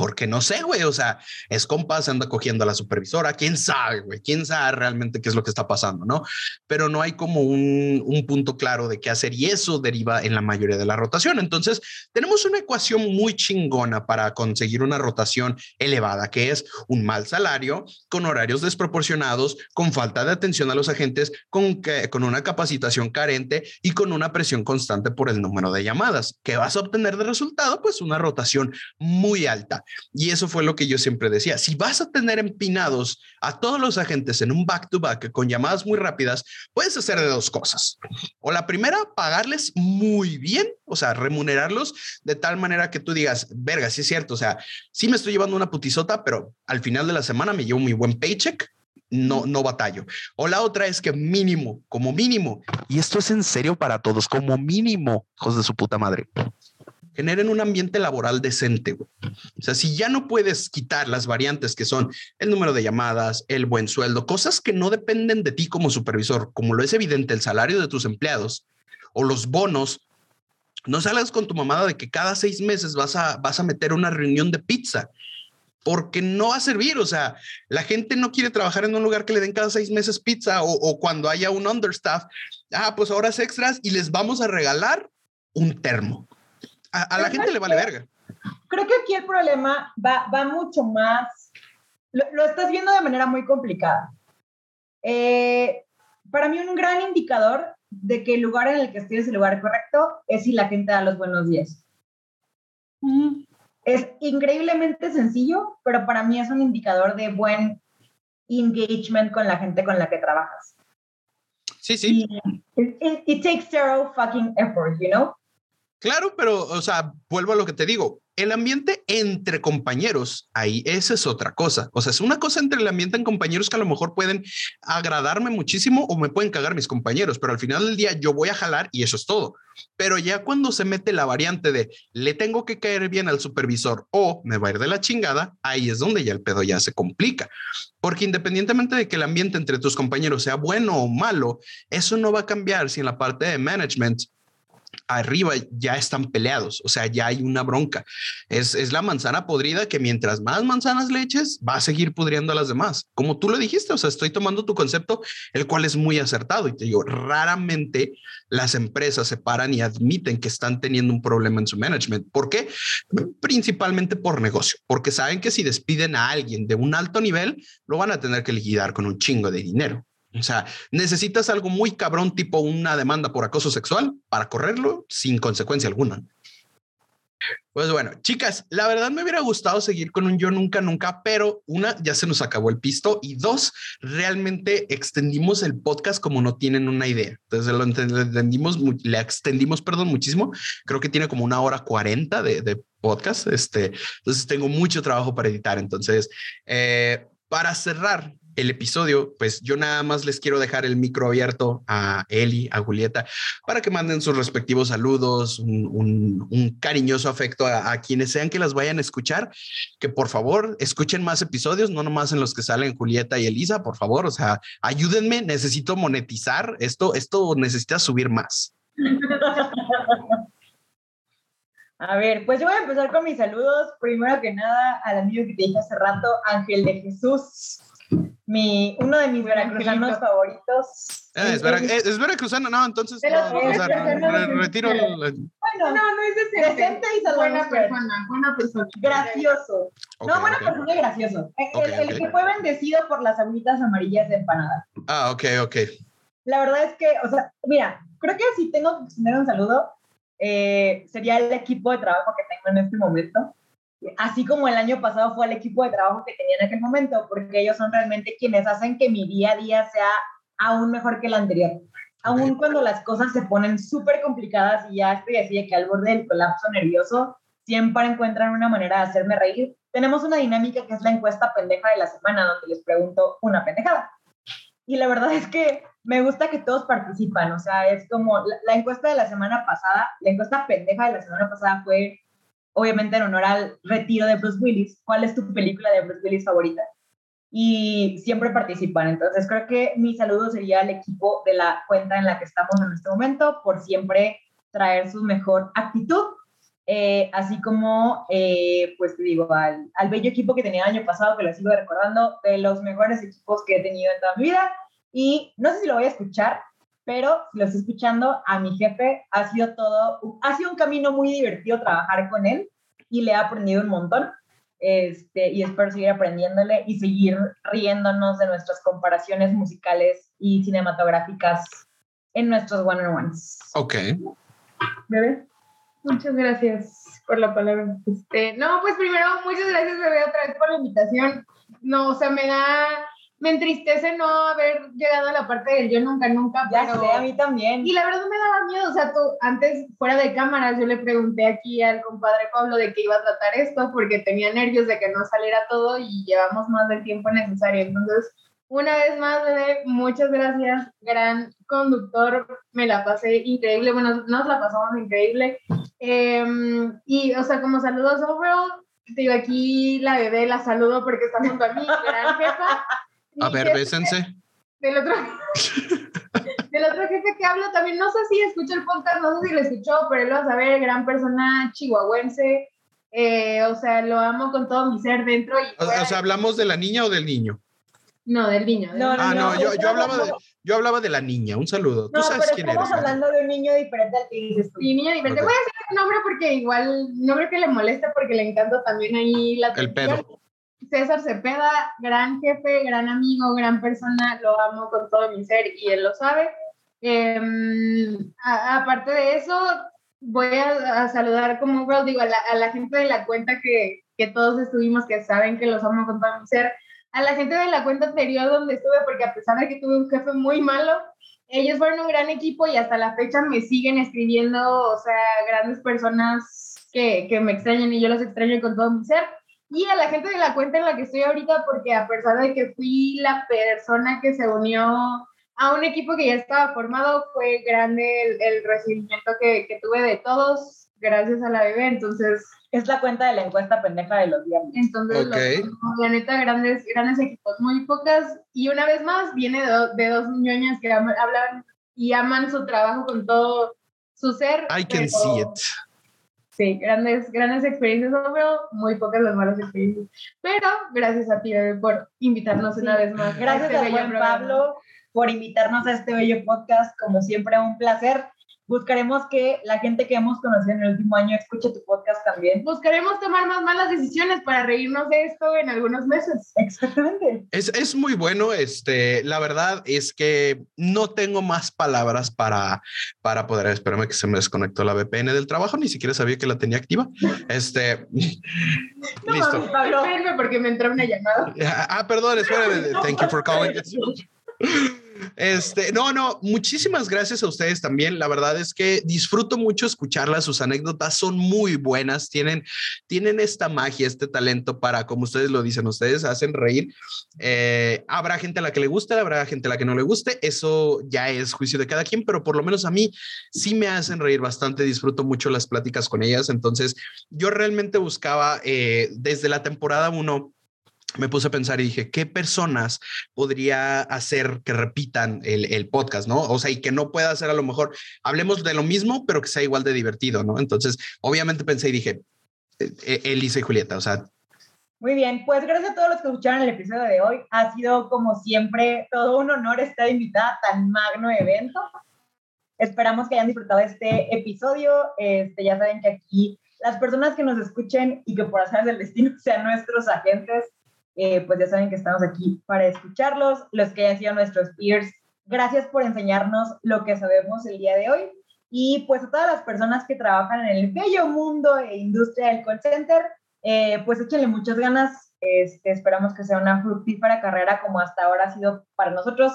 porque no sé, güey, o sea, es compa, se anda cogiendo a la supervisora, quién sabe, güey, quién sabe realmente qué es lo que está pasando, ¿no? Pero no hay como un, un, punto claro de qué hacer y eso deriva en la mayoría de la rotación. Entonces, tenemos una ecuación muy chingona para conseguir una rotación elevada, que es un mal salario, con horarios desproporcionados, con falta de atención a los agentes, con, que, con una capacitación carente y con una presión constante por el número de llamadas. ¿Qué vas a obtener de resultado? Pues una rotación muy alta. Y eso fue lo que yo siempre decía. Si vas a tener empinados a todos los agentes en un back-to-back con llamadas muy rápidas, puedes hacer de dos cosas. O la primera, pagarles muy bien, o sea, remunerarlos de tal manera que tú digas, verga, sí es cierto, o sea, sí me estoy llevando una putizota, pero al final de la semana me llevo muy buen paycheck no, no batallo. O la otra es que mínimo, como mínimo, y esto es en serio para todos, como mínimo, hijos de su puta madre, generen un ambiente laboral decente. O sea, si ya no puedes quitar las variantes que son el número de llamadas, el buen sueldo, cosas que no dependen de ti como supervisor, como lo es evidente el salario de tus empleados o los bonos, no salgas con tu mamada de que cada seis meses vas a, vas a meter una reunión de pizza porque no va a servir. O sea, la gente no quiere trabajar en un lugar que le den cada seis meses pizza o, cuando haya un understaff. Ah, pues horas extras y les vamos a regalar un termo. A, la gente le vale verga. Creo que aquí el problema va, va mucho más. Lo, estás viendo de manera muy complicada. Eh, para mí, un gran indicador de que el lugar en el que estoy es el lugar correcto es si la gente da los buenos días. Es increíblemente sencillo, pero para mí es un indicador de buen engagement con la gente con la que trabajas. Sí, sí. it, takes zero fucking effort, you know? Claro, pero, o sea, vuelvo a lo que te digo el ambiente entre compañeros, ahí esa es otra cosa. O sea, es una cosa entre el ambiente en compañeros que a lo mejor pueden agradarme muchísimo o me pueden cagar mis compañeros, pero al final del día yo voy a jalar y eso es todo. Pero ya cuando se mete la variante de le tengo que caer bien al supervisor o me va a ir de la chingada, ahí es donde ya el pedo ya se complica. Porque independientemente de que el ambiente entre tus compañeros sea bueno o malo, eso no va a cambiar si en la parte de management arriba ya están peleados, o sea, ya hay una bronca. Es, es, la manzana podrida que mientras más manzanas le eches, va a seguir pudriendo a las demás. Como tú lo dijiste, o sea, estoy tomando tu concepto, el cual es muy acertado. Y te digo, raramente las empresas se paran y admiten que están teniendo un problema en su management. ¿Por qué? Principalmente por negocio, porque saben que si despiden a alguien de un alto nivel, lo van a tener que liquidar con un chingo de dinero. O sea, necesitas algo muy cabrón, tipo una demanda por acoso sexual, para correrlo sin consecuencia alguna. Pues bueno, chicas, la verdad me hubiera gustado seguir con un yo nunca, nunca, pero una, ya se nos acabó el pisto y dos, realmente extendimos el podcast como no tienen una idea. Entonces lo entendimos, le extendimos, perdón, muchísimo. Creo que tiene como una hora cuarenta de, podcast. Este, entonces tengo mucho trabajo para editar. Entonces, eh, para cerrar el episodio, pues yo nada más les quiero dejar el micro abierto a Eli, a Julieta, para que manden sus respectivos saludos, un, cariñoso afecto a, quienes sean que las vayan a escuchar, que por favor escuchen más episodios, no nomás en los que salen Julieta y Elisa, por favor, o sea, ayúdenme, necesito monetizar esto, esto necesita subir más. A ver, pues yo voy a empezar con mis saludos. Primero que nada, al amigo que te dije hace rato, Ángel de Jesús mi, uno de mis veracruzanos favoritos. Ah, es, veracruzano, no, entonces retiro. El, bueno, no, no es decente y Buena persona, buena persona. Gracioso. no, buena persona y gracioso. el, que fue bendecido por las agüitas amarillas de empanada. Ah, ok, ok. La verdad es que, o sea, mira, creo que si tengo que extender un saludo, eh, sería el equipo de trabajo que tengo en este momento así como el año pasado fue el equipo de trabajo que tenía en aquel momento, porque ellos son realmente quienes hacen que mi día a día sea aún mejor que el anterior. Aún cuando las cosas se ponen súper complicadas y ya estoy así de que al borde del colapso nervioso, siempre encuentran una manera de hacerme reír. Tenemos una dinámica que es la encuesta pendeja de la semana, donde les pregunto una pendejada. Y la verdad es que me gusta que todos participan, o sea, es como la, la encuesta de la semana pasada, la encuesta pendeja de la semana pasada fue obviamente en honor al retiro de Bruce Willis, ¿cuál es tu película de Bruce Willis favorita? Y siempre participan. Entonces creo que mi saludo sería al equipo de la cuenta en la que estamos en este momento por siempre traer su mejor actitud, eh, así como, eh, pues te digo, al, al, bello equipo que tenía el año pasado, que lo sigo recordando, de los mejores equipos que he tenido en toda mi vida. Y no sé si lo voy a escuchar, pero si lo estoy escuchando, a mi jefe ha sido todo, ha sido un camino muy divertido trabajar con él y le he aprendido un montón. Este, y espero seguir aprendiéndole y seguir riéndonos de nuestras comparaciones musicales y cinematográficas en nuestros one-on-ones. Ok. ¿Bebé? Muchas gracias por la palabra. Este, no, pues primero, muchas gracias, bebé, otra vez por la invitación. No, o sea, me da, me entristece no haber llegado a la parte del yo nunca, nunca, Ya pero... sé, a mí también. Y la verdad me daba miedo, o sea, tú, antes, fuera de cámaras, yo le pregunté aquí al compadre Pablo de qué iba a tratar esto, porque tenía nervios de que no saliera todo y llevamos más del tiempo necesario. Entonces, una vez más, bebé, muchas gracias, gran conductor, me la pasé increíble, bueno, nos la pasamos increíble. Em, y, o sea, como saludos overall, te digo, aquí la bebé la saludo porque está junto a mí, gran jefa. A ver, jefe- bésense. del otro, del otro jefe que hablo también, no sé si escucha el podcast, no sé si lo escuchó, pero él lo va a saber, gran persona chihuahuense, eh, o sea, lo amo con todo mi ser dentro y O, sea, ¿hablamos de la niña o del niño? no, del niño. del No, niño. Ah, no, yo, yo, estamos hablaba de, yo hablaba de la niña. Un saludo. Tú No, sabes pero quién estamos eres. ¿no? hablando de un niño diferente al que dices tú. Sí, niño diferente. Ok. Voy a decir su nombre porque igual no creo que le moleste porque le encanta también ahí la El pedo. César Cepeda, gran jefe, gran amigo, gran persona, lo amo con todo mi ser y él lo sabe. Em, aparte de eso, voy a, a saludar como well, digo, a la, a la gente de la cuenta que, que todos estuvimos, que saben que los amo con todo mi ser, a la gente de la cuenta anterior donde estuve, porque a pesar de que tuve un jefe muy malo, ellos fueron un gran equipo y hasta la fecha me siguen escribiendo, o sea, grandes personas que, que me extrañan y yo los extraño con todo mi ser. Y a la gente de la cuenta en la que estoy ahorita, porque a pesar de que fui la persona que se unió a un equipo que ya estaba formado, fue grande el, el recibimiento que, que tuve de todos, gracias a la bebé. Entonces, Es la cuenta de la encuesta pendeja de los viernes. entonces, Ok. los- la neta, grandes, grandes equipos, muy pocas. Y una vez más, viene de, de dos ñoñas que am- hablan y aman su trabajo con todo su ser. I can pero- see it. Sí, grandes, grandes experiencias, overall, muy pocas las malas experiencias. Pero gracias a ti, bebé, por invitarnos Sí. una vez más. a Gracias este a bello buen programa. Pablo por invitarnos a este bello podcast. Como siempre, un placer. Buscaremos que la gente que hemos conocido en el último año escuche tu podcast también. Buscaremos tomar más malas decisiones para reírnos de esto en algunos meses. Exactamente. Es, es muy bueno. Este, la verdad es que no tengo más palabras para, para poder. Espérame que se me desconectó la VPN del trabajo. Ni siquiera sabía que la tenía activa. Este, No listo. Pablo. Porque me entró una llamada. Ah, ah, perdón, espérame. Thank you for calling. Este, no, no, muchísimas gracias a ustedes también. La verdad es que disfruto mucho escucharlas, sus anécdotas son muy buenas, tienen, tienen esta magia, este talento para, como ustedes lo dicen, ustedes hacen reír. Eh, habrá gente a la que le guste, habrá gente a la que no le guste, eso ya es juicio de cada quien, pero por lo menos a mí sí me hacen reír bastante, disfruto mucho las pláticas con ellas. Entonces, yo realmente buscaba eh, desde la temporada 1 me puse a pensar y dije, ¿qué personas podría hacer que repitan el, el, podcast, ¿no? O sea, y que no pueda hacer a lo mejor, hablemos de lo mismo, pero que sea igual de divertido, ¿no? Entonces, obviamente pensé y dije, eh, Elisa y Julieta, o sea. Muy bien, pues gracias a todos los que escucharon el episodio de hoy. Ha sido, como siempre, todo un honor estar invitada a tan magno evento. Esperamos que hayan disfrutado este episodio. Este, ya saben que aquí las personas que nos escuchen y que por hacer del destino sean nuestros agentes, eh, pues ya saben que estamos aquí para escucharlos, los que hayan sido nuestros peers. Gracias por enseñarnos lo que sabemos el día de hoy. Y pues a todas las personas que trabajan en el bello mundo e industria del call center, eh, pues échenle muchas ganas. Este, esperamos que sea una fructífera carrera como hasta ahora ha sido para nosotros.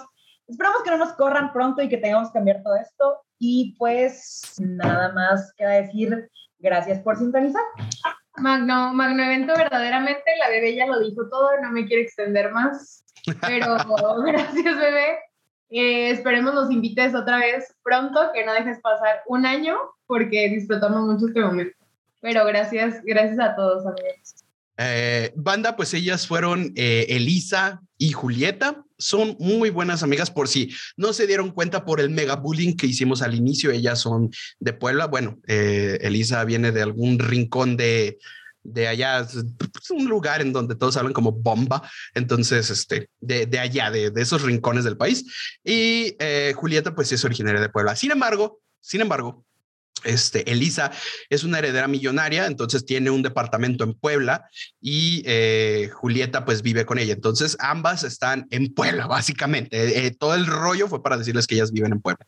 Esperamos que no nos corran pronto y que tengamos que cambiar todo esto. Y pues nada más queda decir gracias por sintonizar. Magno, magno evento, verdaderamente, la bebé ya lo dijo todo, no me quiero extender más, pero gracias bebé. Eh, esperemos nos invites otra vez pronto, que no dejes pasar un año, porque disfrutamos mucho este momento. Pero gracias, gracias a todos, amigos. Eh, banda, pues ellas fueron eh, Elisa y Julieta. Son muy buenas amigas por si no se dieron cuenta por el mega bullying que hicimos al inicio. Ellas son de Puebla. Bueno, eh, Elisa viene de algún rincón de, de allá, es un lugar en donde todos hablan como bomba. Entonces, este, de, de allá, de, de, esos rincones del país. Y eh, Julieta, pues es originaria de Puebla. Sin embargo, sin embargo, Este, Elisa es una heredera millonaria, entonces tiene un departamento en Puebla y eh, Julieta pues vive con ella. Entonces ambas están en Puebla, básicamente. Eh, todo el rollo fue para decirles que ellas viven en Puebla.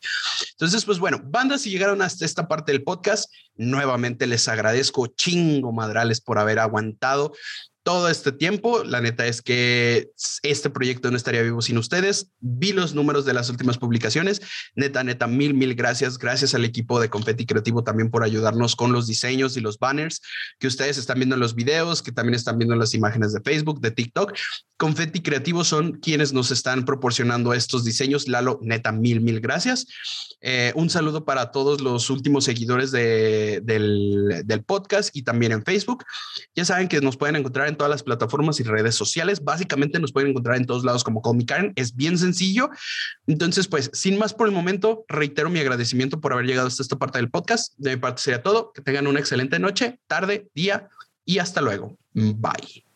Entonces, pues bueno, bandas, si llegaron hasta esta parte del podcast, nuevamente les agradezco chingo madrales por haber aguantado todo este tiempo. La neta es que este proyecto no estaría vivo sin ustedes. Vi los números de las últimas publicaciones. Neta, neta, mil, mil gracias. Gracias al equipo de Confetti Creativo también por ayudarnos con los diseños y los banners que ustedes están viendo en los videos, que también están viendo en las imágenes de Facebook, de TikTok. Confetti Creativo son quienes nos están proporcionando estos diseños. Lalo, neta, mil, mil gracias. Eh, un saludo para todos los últimos seguidores de, del, podcast y también en Facebook. Ya saben que nos pueden encontrar en todas las plataformas y redes sociales. Básicamente nos pueden encontrar en todos lados como Call. Es bien sencillo. Entonces, pues, sin más por el momento, reitero mi agradecimiento por haber llegado hasta esta parte del podcast. De mi parte sería todo. Que tengan una excelente noche, tarde, día y hasta luego. Bye.